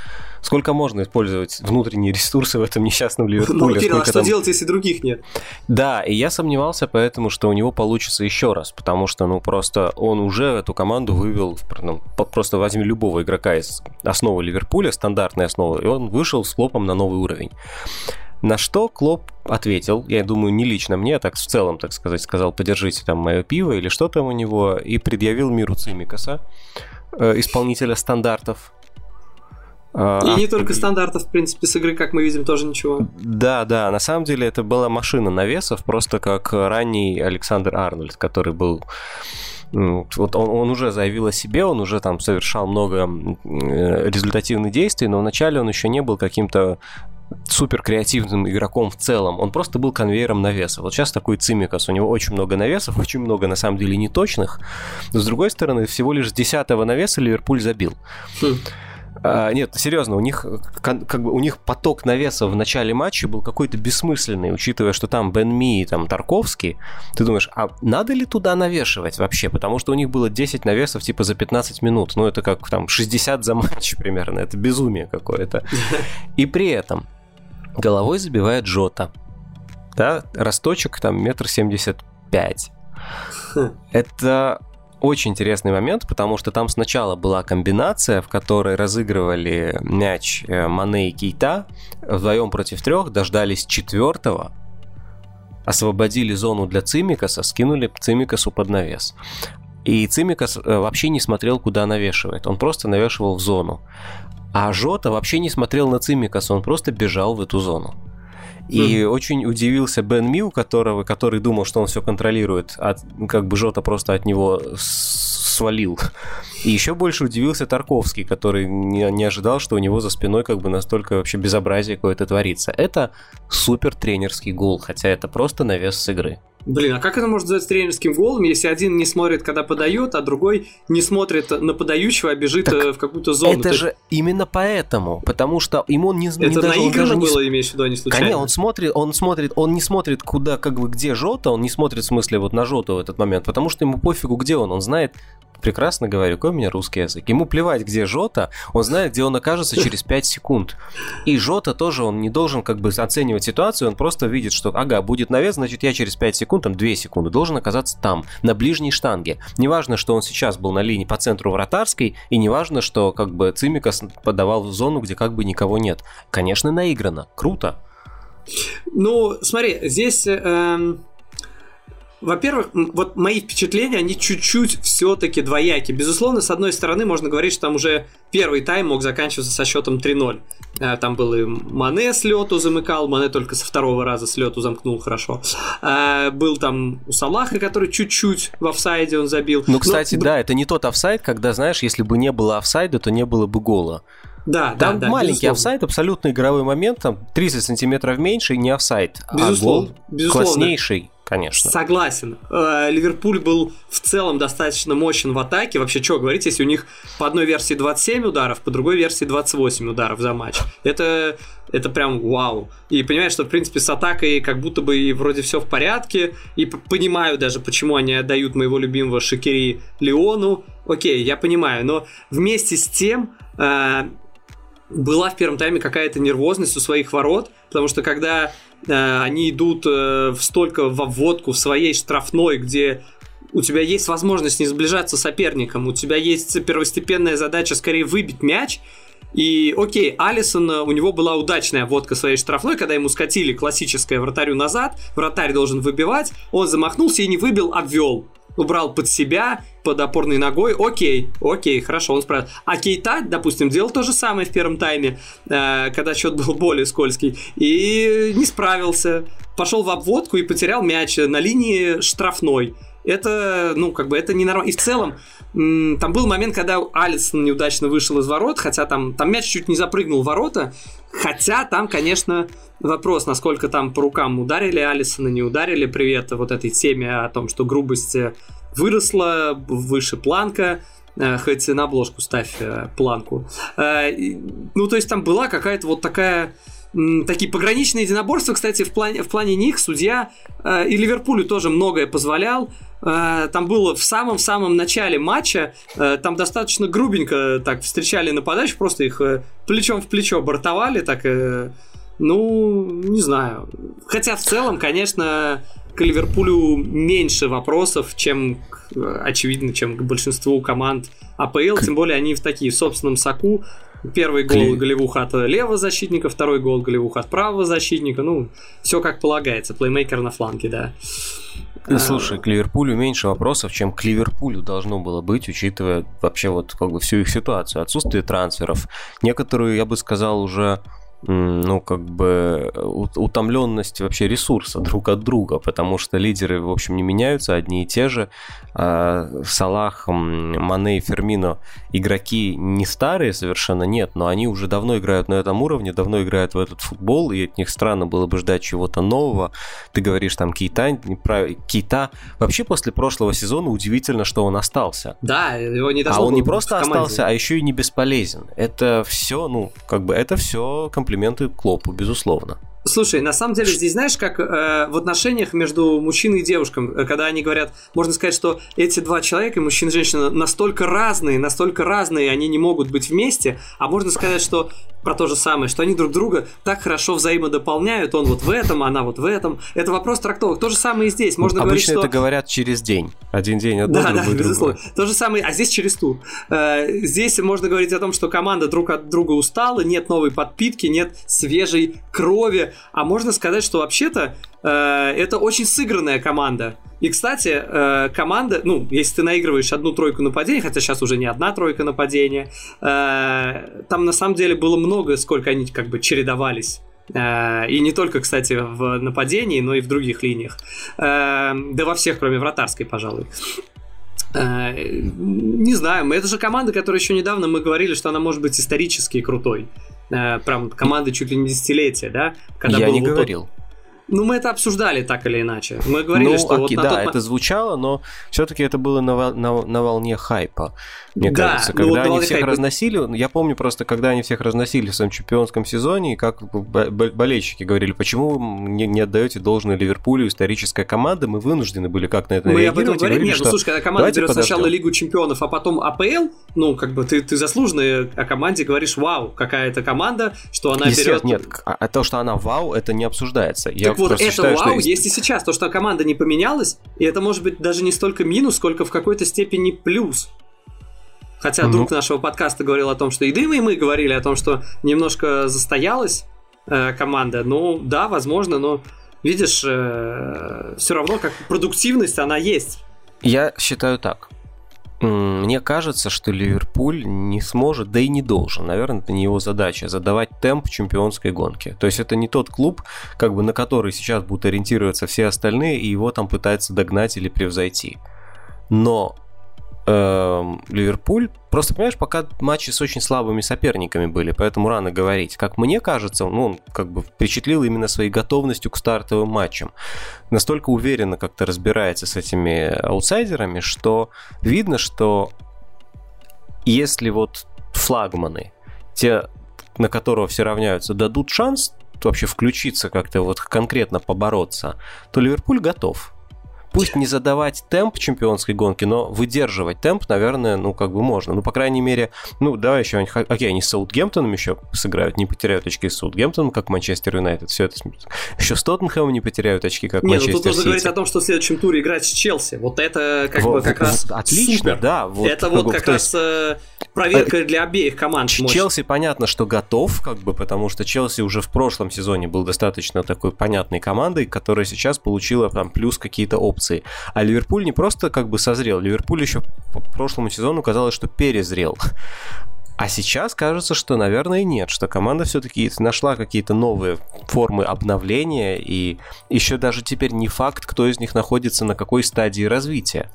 Сколько можно использовать внутренние ресурсы в этом несчастном Ливерпуле? Ну, Кирилл, а что там... делать, если других нет? Да, и я сомневался поэтому, что у него получится еще раз, потому что, ну, просто он уже эту команду вывел, ну, просто возьми любого игрока из основы Ливерпуля, стандартной основы, и он вышел с Клопом на новый уровень. На что Клоп ответил, я думаю, не лично мне, а так в целом, так сказать, сказал, подержите там мое пиво или что там у него, и предъявил миру Цимикаса, э, исполнителя стандартов, и не только стандартов, в принципе, с игры, как мы видим, тоже ничего. Да, да, на самом деле это была машина навесов, просто как ранний Александр Арнольд, который был вот он, он уже заявил о себе, он уже там совершал много результативных действий, но вначале он еще не был каким-то супер креативным игроком в целом. Он просто был конвейером навесов. Вот сейчас такой Цимикас, у него очень много навесов, очень много на самом деле неточных. Но с другой стороны, всего лишь с десятого навеса Ливерпуль забил. Хм. А, нет, серьезно, у них как, бы у них поток навеса в начале матча был какой-то бессмысленный, учитывая, что там Бен Ми и там Тарковский. Ты думаешь, а надо ли туда навешивать вообще? Потому что у них было 10 навесов типа за 15 минут. Ну, это как там 60 за матч примерно. Это безумие какое-то. И при этом головой забивает Джота. Да, росточек там метр семьдесят пять. Это очень интересный момент, потому что там сначала была комбинация, в которой разыгрывали мяч э, Мане и Кейта вдвоем против трех, дождались четвертого, освободили зону для Цимикаса, скинули Цимикасу под навес. И Цимикас э, вообще не смотрел, куда навешивает. Он просто навешивал в зону. А Жота вообще не смотрел на Цимикаса, он просто бежал в эту зону. И mm. очень удивился Бен Мил, которого, который думал, что он все контролирует, а как бы Жота просто от него свалил. И еще больше удивился Тарковский, который не, не ожидал, что у него за спиной как бы настолько вообще безобразие какое-то творится. Это супер тренерский гол, хотя это просто навес с игры. Блин, а как это может называться тренерским голом, если один не смотрит, когда подает, а другой не смотрит на подающего, а бежит так э, в какую-то зону? Это Ты... же именно поэтому, потому что ему он не Это не даже, он даже было, не... имеешь в виду, а не случайно? Конечно, он смотрит, он смотрит, он не смотрит, куда, как бы, где Жота, он не смотрит, в смысле, вот на Жоту в этот момент, потому что ему пофигу, где он, он знает, прекрасно говорю, какой у меня русский язык. Ему плевать, где Жота, он знает, где он окажется через 5 секунд. И Жота тоже, он не должен как бы оценивать ситуацию, он просто видит, что, ага, будет навес, значит, я через 5 секунд, там 2 секунды, должен оказаться там, на ближней штанге. Неважно, что он сейчас был на линии по центру вратарской, и неважно, что как бы Цимикас подавал в зону, где как бы никого нет. Конечно, наиграно, круто. Ну, смотри, здесь... Эм во-первых, вот мои впечатления, они чуть-чуть все-таки двояки. Безусловно, с одной стороны, можно говорить, что там уже первый тайм мог заканчиваться со счетом 3-0. Э, там был и Мане с лету замыкал, Мане только со второго раза с лету замкнул хорошо. А, был там у Салаха, который чуть-чуть в офсайде он забил. Ну, кстати, Но... да, это не тот офсайд, когда, знаешь, если бы не было офсайда, то не было бы гола. Да, там да, да. маленький офсайд, абсолютно игровой момент, там 30 сантиметров меньше не офсайд. Безусловно, а гол безусловно. класснейший конечно. Согласен. Э, Ливерпуль был в целом достаточно мощен в атаке. Вообще, что говорить, если у них по одной версии 27 ударов, по другой версии 28 ударов за матч. Это, это прям вау. И понимаешь, что, в принципе, с атакой как будто бы и вроде все в порядке. И понимаю даже, почему они отдают моего любимого Шакири Леону. Окей, я понимаю. Но вместе с тем э, была в первом тайме какая-то нервозность у своих ворот, потому что когда они идут э, в столько в обводку в своей штрафной, где у тебя есть возможность не сближаться с соперником, у тебя есть первостепенная задача скорее выбить мяч, и окей, Алисон, у него была удачная водка своей штрафной, когда ему скатили классическое вратарю назад, вратарь должен выбивать, он замахнулся и не выбил, обвел убрал под себя, под опорной ногой, окей, окей, хорошо, он справился. А Кейта, допустим, делал то же самое в первом тайме, э, когда счет был более скользкий, и не справился. Пошел в обводку и потерял мяч на линии штрафной. Это, ну, как бы, это ненормально. И в целом, там был момент, когда Алисон неудачно вышел из ворот, хотя там, там мяч чуть не запрыгнул в ворота, хотя там, конечно, вопрос, насколько там по рукам ударили Алисона, не ударили. Привет вот этой теме о том, что грубость выросла выше планка. Э, хоть на обложку ставь э, планку. Э, ну, то есть там была какая-то вот такая такие пограничные единоборства, кстати, в плане, в плане них судья э, и Ливерпулю тоже многое позволял. Э, там было в самом-самом начале матча, э, там достаточно грубенько так встречали нападающих, просто их э, плечом в плечо бортовали, так, э, ну, не знаю. Хотя в целом, конечно, к Ливерпулю меньше вопросов, чем, очевидно, чем к большинству команд АПЛ, тем более они в такие в собственном соку, Первый гол Кли... голевуха от левого защитника, второй гол голевуха от правого защитника. Ну, все как полагается. Плеймейкер на фланге, да. Ну, слушай, к Ливерпулю меньше вопросов, чем к Ливерпулю должно было быть, учитывая вообще вот как бы всю их ситуацию. Отсутствие трансферов. Некоторые, я бы сказал, уже ну, как бы утомленность вообще ресурса друг от друга, потому что лидеры, в общем, не меняются, одни и те же. А, Салах, Мане и Фермино игроки не старые совершенно, нет, но они уже давно играют на этом уровне, давно играют в этот футбол, и от них странно было бы ждать чего-то нового. Ты говоришь там Кейта, Кейта. Вообще после прошлого сезона удивительно, что он остался. Да, его не А он не просто остался, а еще и не бесполезен. Это все, ну, как бы, это все комплименты Клопу, безусловно. Слушай, на самом деле здесь знаешь, как э, в отношениях между мужчиной и девушкой, э, когда они говорят, можно сказать, что эти два человека, мужчина и женщина, настолько разные, настолько разные, они не могут быть вместе, а можно сказать, что про то же самое, что они друг друга так хорошо взаимодополняют, он вот в этом, она вот в этом. Это вопрос трактовок. То же самое и здесь. Можно Обычно говорить, что... это говорят через день. Один день одно, да, другой да, безусловно. То же самое, а здесь через тур. Э, здесь можно говорить о том, что команда друг от друга устала, нет новой подпитки, нет свежей крови, а можно сказать, что вообще-то э, это очень сыгранная команда. И, кстати, э, команда, ну, если ты наигрываешь одну тройку нападения, хотя сейчас уже не одна тройка нападения, э, там на самом деле было много, сколько они как бы чередовались. Э, и не только, кстати, в нападении, но и в других линиях. Э, да во всех, кроме вратарской, пожалуй. Э, не знаю, это же команда, которая еще недавно мы говорили, что она может быть исторически крутой. Э, прям команды чуть ли не десятилетия, да? Когда Я не вот говорил. Ну, мы это обсуждали так или иначе. Мы говорили, ну, что окей, вот да, тот... это звучало, но все-таки это было на, на, на волне хайпа, мне да, кажется. Ну, когда ну, они всех хайпа... разносили, я помню просто, когда они всех разносили в своем чемпионском сезоне, и как болельщики говорили, почему не, не отдаете должное Ливерпулю, историческая команда, мы вынуждены были как на это мы реагировать. Мы об этом говорили, нет, ну, слушай, когда команда берет подождем. сначала Лигу чемпионов, а потом АПЛ, ну, как бы ты, ты заслуженно о команде говоришь, вау, какая это команда, что она берет... Нет, а то, что она вау, это не обсуждается. Я так вот, это считаю, вау что... есть и сейчас. То, что команда не поменялась, и это может быть даже не столько минус, сколько в какой-то степени плюс. Хотя ну... друг нашего подкаста говорил о том, что и Дыма, и мы говорили о том, что немножко застоялась э, команда. Ну, да, возможно, но видишь, э, все равно как продуктивность она есть. Я считаю так. Мне кажется, что Ливерпуль не сможет, да и не должен, наверное, это не его задача, задавать темп чемпионской гонки. То есть это не тот клуб, как бы на который сейчас будут ориентироваться все остальные, и его там пытаются догнать или превзойти. Но Ливерпуль. Просто, понимаешь, пока матчи с очень слабыми соперниками были, поэтому рано говорить. Как мне кажется, ну, он как бы впечатлил именно своей готовностью к стартовым матчам. Настолько уверенно как-то разбирается с этими аутсайдерами, что видно, что если вот флагманы, те, на которого все равняются, дадут шанс вообще включиться как-то вот конкретно побороться, то Ливерпуль готов пусть не задавать темп чемпионской гонки, но выдерживать темп, наверное, ну, как бы можно. Ну, по крайней мере, ну, давай еще, окей, они с Саутгемптоном еще сыграют, не потеряют очки с Саутгемптоном, как Манчестер Юнайтед, все это Еще с Тоттенхэмом не потеряют очки, как Манчестер Нет, ну тут нужно говорить о том, что в следующем туре играть с Челси. Вот это как вот, бы как вот, раз Отлично, супер. да. Вот, это вот как, как раз есть... Э, проверка для обеих команд. Челси понятно, что готов, как бы, потому что Челси уже в прошлом сезоне был достаточно такой понятной командой, которая сейчас получила там плюс какие-то опции. А Ливерпуль не просто как бы созрел, Ливерпуль еще по прошлому сезону казалось, что перезрел. А сейчас кажется, что, наверное, нет, что команда все-таки нашла какие-то новые формы обновления, и еще даже теперь не факт, кто из них находится на какой стадии развития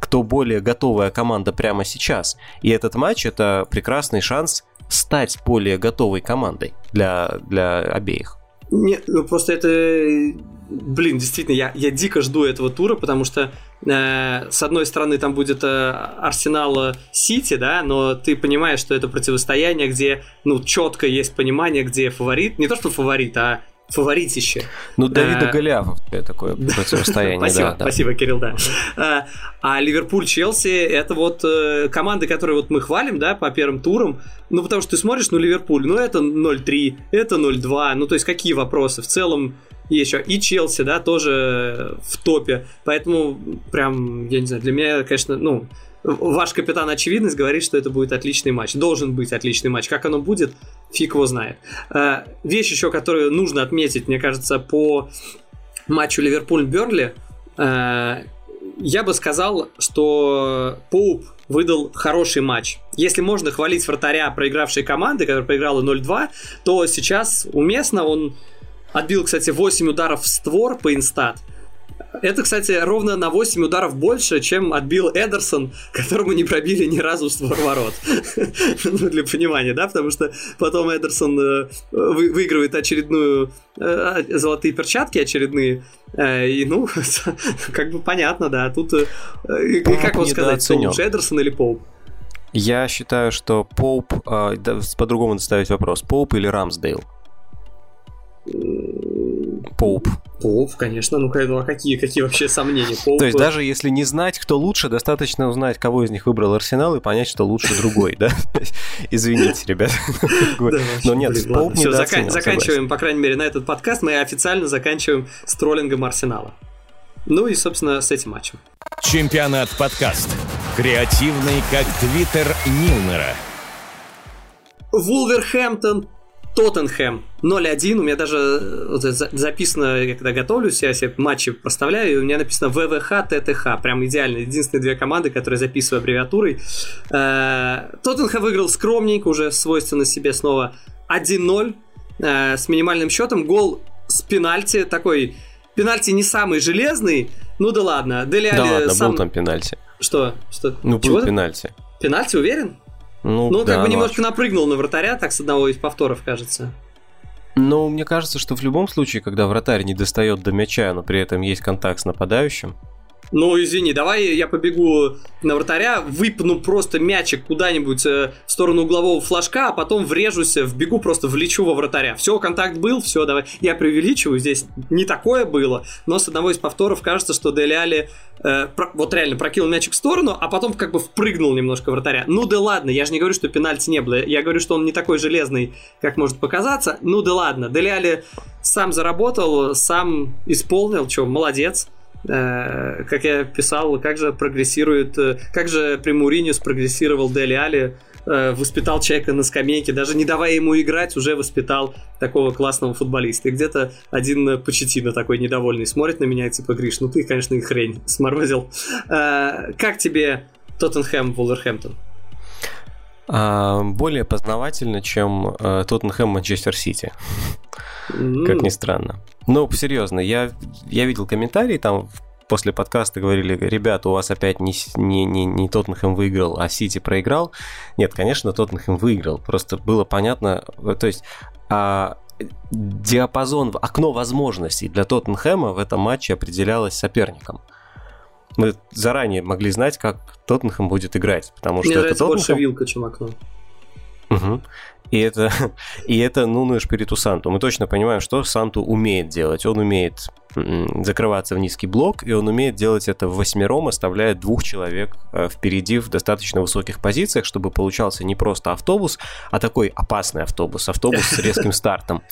кто более готовая команда прямо сейчас. И этот матч это прекрасный шанс стать более готовой командой для, для обеих. Нет, ну просто это, блин, действительно, я, я дико жду этого тура, потому что э, с одной стороны там будет э, Арсенал Сити, да, но ты понимаешь, что это противостояние, где, ну, четко есть понимание, где фаворит, не то что фаворит, а фаворитище. Ну, Давида а, Голиафов такое противостояние. Спасибо, да, спасибо, Кирилл, да. А, а Ливерпуль-Челси это вот э, команды, которые вот мы хвалим, да, по первым турам. Ну, потому что ты смотришь, ну, Ливерпуль, ну, это 0-3, это 0-2. Ну, то есть, какие вопросы? В целом, еще и Челси, да, тоже в топе. Поэтому, прям, я не знаю, для меня, конечно, ну, ваш капитан очевидность говорит, что это будет отличный матч. Должен быть отличный матч. Как оно будет, фиг его знает. Э, вещь еще, которую нужно отметить, мне кажется, по матчу Ливерпуль-Бернли, э, я бы сказал, что Поуп выдал хороший матч. Если можно хвалить вратаря проигравшей команды, которая проиграла 0-2, то сейчас уместно он отбил, кстати, 8 ударов в створ по инстат. Это, кстати, ровно на 8 ударов больше, чем отбил Эдерсон, которому не пробили ни разу створ ворот. ну, для понимания, да, потому что потом Эдерсон э, выигрывает очередную э, золотые перчатки очередные, э, и, ну, как бы понятно, да, тут... Как вот сказать, лучше, Эдерсон или Поуп? Я считаю, что Поуп, по-другому ставить вопрос, Поуп или Рамсдейл? Поуп. Поуп, конечно. Ну, ну а какие, какие вообще сомнения? Поуп... То есть даже если не знать, кто лучше, достаточно узнать, кого из них выбрал Арсенал и понять, что лучше другой, да? Извините, ребят. Но нет, Поуп не заканчиваем, по крайней мере, на этот подкаст. Мы официально заканчиваем с троллингом Арсенала. Ну и, собственно, с этим матчем. Чемпионат подкаст. Креативный, как твиттер Нилнера. Вулверхэмптон Тоттенхэм 0-1. У меня даже э, вот, записано, я когда готовлюсь, я себе матчи проставляю, и у меня написано ВВХ, ТТХ. Прям идеально. Единственные две команды, которые записываю аббревиатурой. Э, Тоттенхэм выиграл скромненько, уже свойственно себе снова 1-0 э, с минимальным счетом. Гол с пенальти такой. Пенальти не самый железный, ну да ладно. Дели да ладно, сам... был там пенальти. Что? Что? Ну, был пенальти. Пенальти, уверен? Ну, ну да, как бы немножко напрыгнул на вратаря, так с одного из повторов, кажется. Ну, мне кажется, что в любом случае, когда вратарь не достает до мяча, но при этом есть контакт с нападающим, ну, извини, давай я побегу на вратаря, выпну просто мячик куда-нибудь э, в сторону углового флажка, а потом врежусь, э, вбегу, просто влечу во вратаря. Все, контакт был, все, давай. Я преувеличиваю, здесь не такое было, но с одного из повторов кажется, что Дели Али э, про, вот реально прокинул мячик в сторону, а потом как бы впрыгнул немножко вратаря. Ну да ладно, я же не говорю, что пенальти не было, я говорю, что он не такой железный, как может показаться. Ну да ладно, Дели Али сам заработал, сам исполнил, что, молодец. Э, как я писал, как же прогрессирует, э, как же при Мурине спрогрессировал Дели Али э, воспитал человека на скамейке, даже не давая ему играть, уже воспитал такого классного футболиста. И где-то один Почетина такой недовольный смотрит на меня и типа, Гриш, ну ты, конечно, и хрень сморозил. Как тебе Тоттенхэм Вулверхэмптон? А, более познавательно, чем э, Тоттенхэм Манчестер Сити. Как ни странно. Ну, серьезно, я, я видел комментарии там после подкаста говорили, ребята, у вас опять не, не, не, не Тоттенхэм выиграл, а Сити проиграл. Нет, конечно, Тоттенхэм выиграл. Просто было понятно, то есть а, диапазон, окно возможностей для Тоттенхэма в этом матче определялось соперником. Мы заранее могли знать, как Тоттенхэм будет играть, потому что Мне это Тоттенхэм... больше вилка, чем окно. Угу. И это, и это ну, ну Шпириту Санту. Мы точно понимаем, что Санту умеет делать. Он умеет закрываться в низкий блок, и он умеет делать это в восьмером, оставляя двух человек э, впереди в достаточно высоких позициях, чтобы получался не просто автобус, а такой опасный автобус, автобус с резким стартом.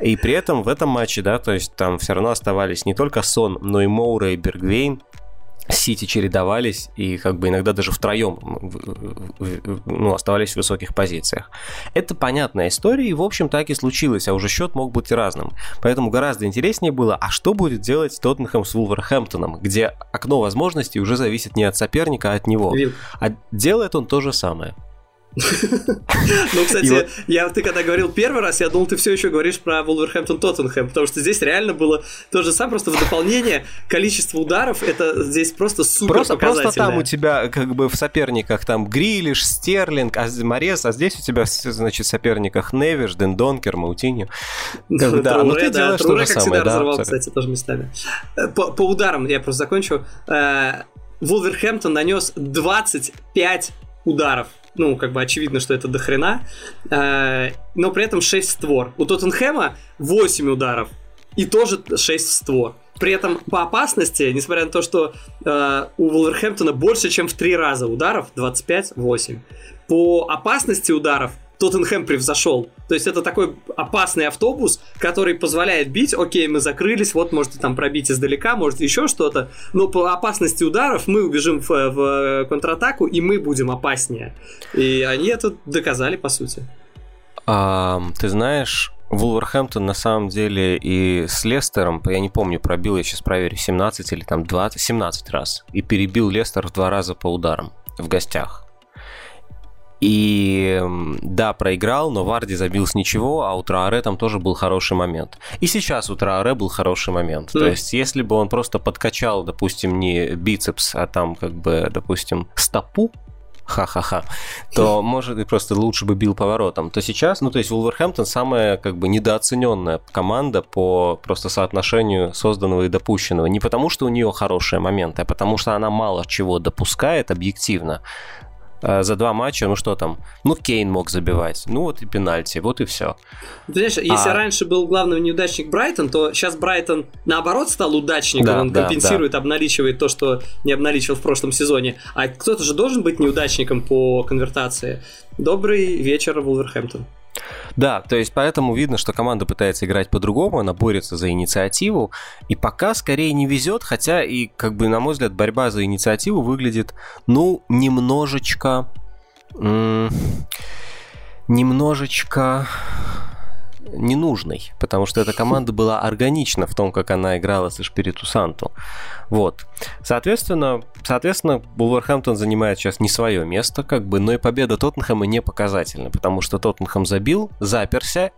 И при этом в этом матче, да, то есть там все равно оставались не только Сон, но и Моура и Бергвейн, Сити чередовались и как бы иногда даже втроем ну, оставались в высоких позициях. Это понятная история, и в общем так и случилось, а уже счет мог быть разным. Поэтому гораздо интереснее было, а что будет делать Тоттенхэм с Вулверхэмптоном, где окно возможностей уже зависит не от соперника, а от него. А делает он то же самое. Ну, кстати, я, ты когда говорил первый раз, я думал, ты все еще говоришь про Вулверхэмптон Тоттенхэм, потому что здесь реально было то же самое, просто в дополнение количество ударов, это здесь просто супер просто, просто там у тебя как бы в соперниках там Грилиш, Стерлинг, Морес, а здесь у тебя, значит, в соперниках Невиш, Дендонкер, Маутиньо. Да, ну ты делаешь то же самое. Да, разорвал, кстати, тоже местами. Э, по, ударам, я просто закончу. Вулверхэмптон нанес 25 ударов ну, как бы очевидно, что это дохрена, э, но при этом 6 створ. У Тоттенхэма 8 ударов и тоже 6 створ. При этом по опасности, несмотря на то, что э, у Вулверхэмптона больше, чем в 3 раза ударов, 25-8, по опасности ударов Тоттенхэм превзошел. То есть это такой опасный автобус, который позволяет бить, окей, мы закрылись, вот можете там пробить издалека, может еще что-то, но по опасности ударов мы убежим в, в контратаку, и мы будем опаснее. И они это доказали, по сути. А, ты знаешь, Вулверхэмптон на самом деле и с Лестером, я не помню, пробил, я сейчас проверю, 17 или там 20, 17 раз. И перебил Лестер в два раза по ударам в гостях. И да, проиграл, но Варди забил с ничего, а у Трааре там тоже был хороший момент. И сейчас у Трааре был хороший момент. Mm. То есть, если бы он просто подкачал, допустим, не бицепс, а там, как бы, допустим, стопу, ха-ха-ха, то, может, и просто лучше бы бил поворотом. То сейчас, ну, то есть, Вулверхэмптон самая, как бы, недооцененная команда по просто соотношению созданного и допущенного. Не потому, что у нее хорошие моменты, а потому, что она мало чего допускает объективно. Э, за два матча, ну что там, ну Кейн мог забивать, ну вот и пенальти, вот и все. Ты знаешь, если а... раньше был главным неудачник Брайтон, то сейчас Брайтон наоборот стал удачником, да, он да, компенсирует, да. обналичивает то, что не обналичивал в прошлом сезоне. А кто-то же должен быть неудачником по конвертации. Добрый вечер, Вулверхэмптон. Да, то есть поэтому видно, что команда пытается играть по-другому, она борется за инициативу, и пока скорее не везет, хотя и, как бы, на мой взгляд, борьба за инициативу выглядит, ну, немножечко... немножечко ненужной, потому что эта команда была органична в том, как она играла со Шпириту Санту. Вот. Соответственно, соответственно, Булверхэмптон занимает сейчас не свое место, как бы, но и победа Тоттенхэма не показательна, потому что Тоттенхэм забил, заперся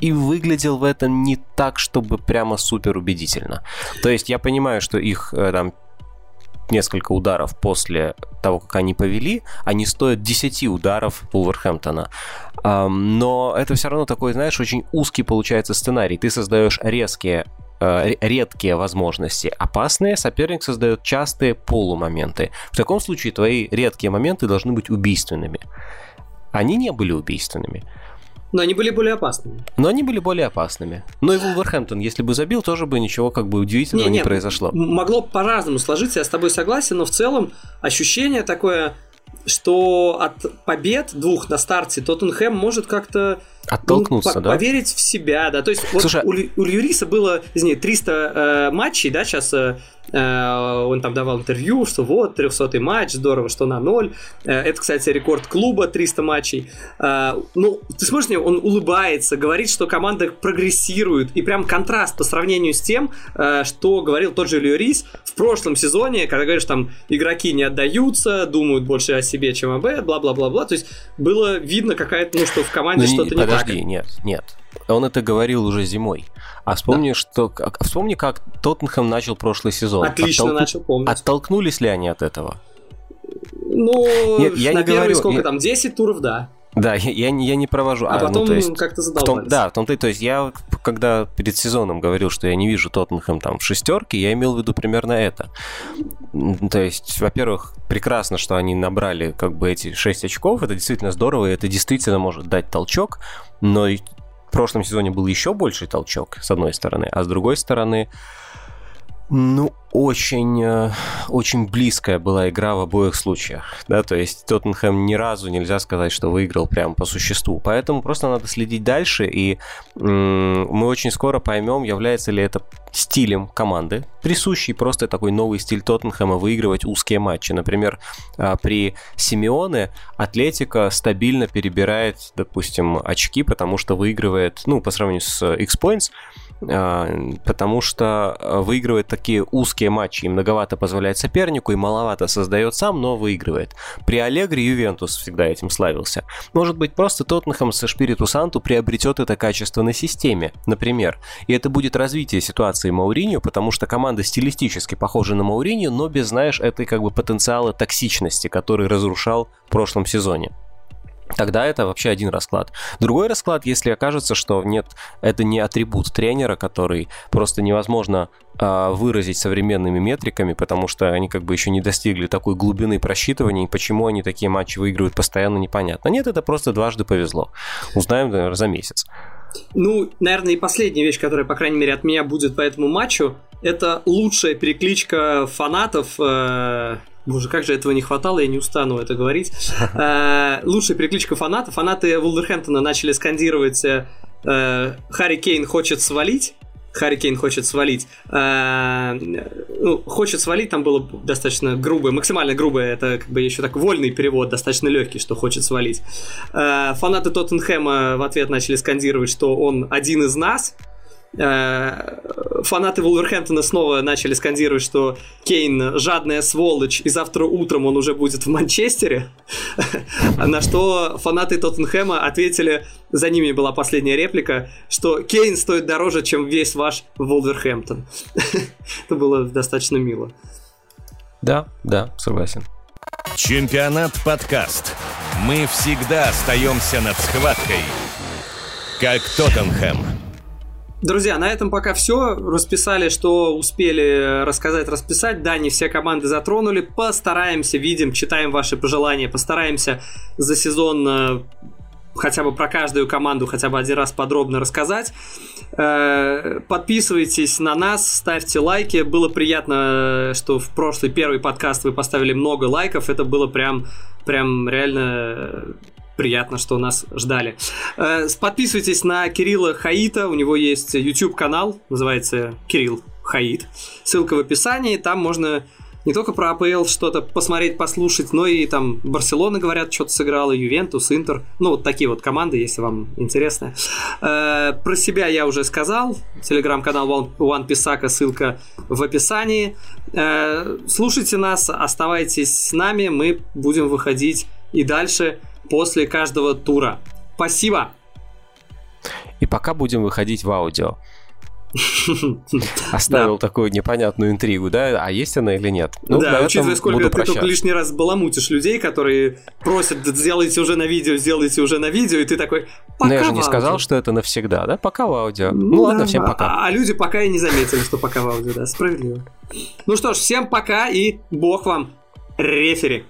и выглядел в этом не так, чтобы прямо супер убедительно. То есть я понимаю, что их э, там несколько ударов после того, как они повели, они стоят 10 ударов Вулверхэмптона. Но это все равно такой, знаешь, очень узкий получается сценарий. Ты создаешь резкие редкие возможности опасные, соперник создает частые полумоменты. В таком случае твои редкие моменты должны быть убийственными. Они не были убийственными. Но они были более опасными. Но они были более опасными. Но и Вулверхэмптон, если бы забил, тоже бы ничего как бы удивительного не, не, не произошло. Могло по-разному сложиться, я с тобой согласен, но в целом ощущение такое, что от побед двух на старте Тоттенхэм может как-то Оттолкнуться, ну, да? Поверить в себя, да. То есть Слушай, вот у, у Льюриса было, извини, 300 э, матчей, да, сейчас э, Э, он там давал интервью, что вот, 300-й матч, здорово, что на ноль. Э, это, кстати, рекорд клуба, 300 матчей. Э, ну, ты смотришь, он улыбается, говорит, что команда прогрессирует. И прям контраст по сравнению с тем, что говорил тот же Илья Рис в прошлом сезоне, когда говоришь, там, игроки не отдаются, думают больше о себе, чем об бла-бла-бла-бла. То есть было видно какая-то, ну, что в команде ну, что-то не подожди, так. Нет, нет. Он это говорил уже зимой. А вспомни, да. что, вспомни, как Тоттенхэм начал прошлый сезон. Отлично Оттолк... начал, помнить. Оттолкнулись ли они от этого? Ну, Нет, я на не первые говорю, сколько я... там, 10 туров, да. Да, я, я, я не провожу. А, а потом ну, то есть, как-то задолбались. Том, да, в том-то, то есть я, когда перед сезоном говорил, что я не вижу Тоттенхэм там в шестерке, я имел в виду примерно это. То есть, во-первых, прекрасно, что они набрали как бы эти 6 очков, это действительно здорово, и это действительно может дать толчок, но в прошлом сезоне был еще больший толчок, с одной стороны, а с другой стороны, ну, очень, э, очень близкая была игра в обоих случаях, да, то есть Тоттенхэм ни разу нельзя сказать, что выиграл прям по существу, поэтому просто надо следить дальше, и мы очень скоро поймем, является ли это стилем команды, присущий просто такой новый стиль Тоттенхэма выигрывать узкие матчи. Например, а, при Симеоне Атлетика стабильно перебирает, допустим, очки, потому что выигрывает, ну, по сравнению с X-Points, потому что а, выигрывает такие узкие матчи, и многовато позволяет сопернику, и маловато создает сам, но выигрывает. При Аллегре Ювентус всегда этим славился. Может быть, просто Тоттенхэм со Шпириту Санту приобретет это качество на системе, например. И это будет развитие ситуации Мауриньо, потому что команда стилистически похожа на Мауриньо, но без, знаешь, этой как бы потенциала токсичности, который разрушал в прошлом сезоне тогда это вообще один расклад. Другой расклад, если окажется, что нет, это не атрибут тренера, который просто невозможно э, выразить современными метриками, потому что они как бы еще не достигли такой глубины просчитывания, и почему они такие матчи выигрывают постоянно, непонятно. Нет, это просто дважды повезло. Узнаем, наверное, за месяц. Ну, наверное, и последняя вещь, которая, по крайней мере, от меня будет по этому матчу, это лучшая перекличка фанатов э, Боже, как же этого не хватало, я не устану это говорить. Э, лучшая перекличка фанатов. Фанаты Вулверхэмптона начали скандировать э, «Харри Кейн хочет свалить». Харри Кейн хочет свалить. Э, ну, хочет свалить, там было достаточно грубое, максимально грубое, это как бы еще так вольный перевод, достаточно легкий, что хочет свалить. Фанаты Тоттенхэма в ответ начали скандировать, что он один из нас, Э, фанаты Вулверхэмптона снова начали скандировать, что Кейн жадная сволочь, и завтра утром он уже будет в Манчестере. На что фанаты Тоттенхэма ответили, за ними была последняя реплика, что Кейн стоит дороже, чем весь ваш Вулверхэмптон. Это было достаточно мило. Да, да, согласен. Чемпионат подкаст. Мы всегда остаемся над схваткой. Как Тоттенхэм. Друзья, на этом пока все. Расписали, что успели рассказать, расписать. Да, не все команды затронули. Постараемся, видим, читаем ваши пожелания. Постараемся за сезон э, хотя бы про каждую команду хотя бы один раз подробно рассказать. Э, подписывайтесь на нас, ставьте лайки. Было приятно, что в прошлый первый подкаст вы поставили много лайков. Это было прям, прям реально приятно, что нас ждали. Э, подписывайтесь на Кирилла Хаита, у него есть YouTube канал, называется Кирилл Хаит. Ссылка в описании, там можно не только про АПЛ что-то посмотреть, послушать, но и там Барселона, говорят, что-то сыграла, Ювентус, Интер. Ну, вот такие вот команды, если вам интересно. Э, про себя я уже сказал. Телеграм-канал One Писака, ссылка в описании. Э, слушайте нас, оставайтесь с нами, мы будем выходить и дальше после каждого тура. Спасибо! И пока будем выходить в аудио. Оставил такую непонятную интригу, да? А есть она или нет? Ну, да, учитывая, сколько ты только лишний раз баламутишь людей, которые просят, сделайте уже на видео, сделайте уже на видео, и ты такой, пока Но я же не сказал, что это навсегда, да? Пока в аудио. Ну, ну ладно, всем пока. А, а люди пока и не заметили, что пока в аудио, да, справедливо. Ну что ж, всем пока и бог вам рефери.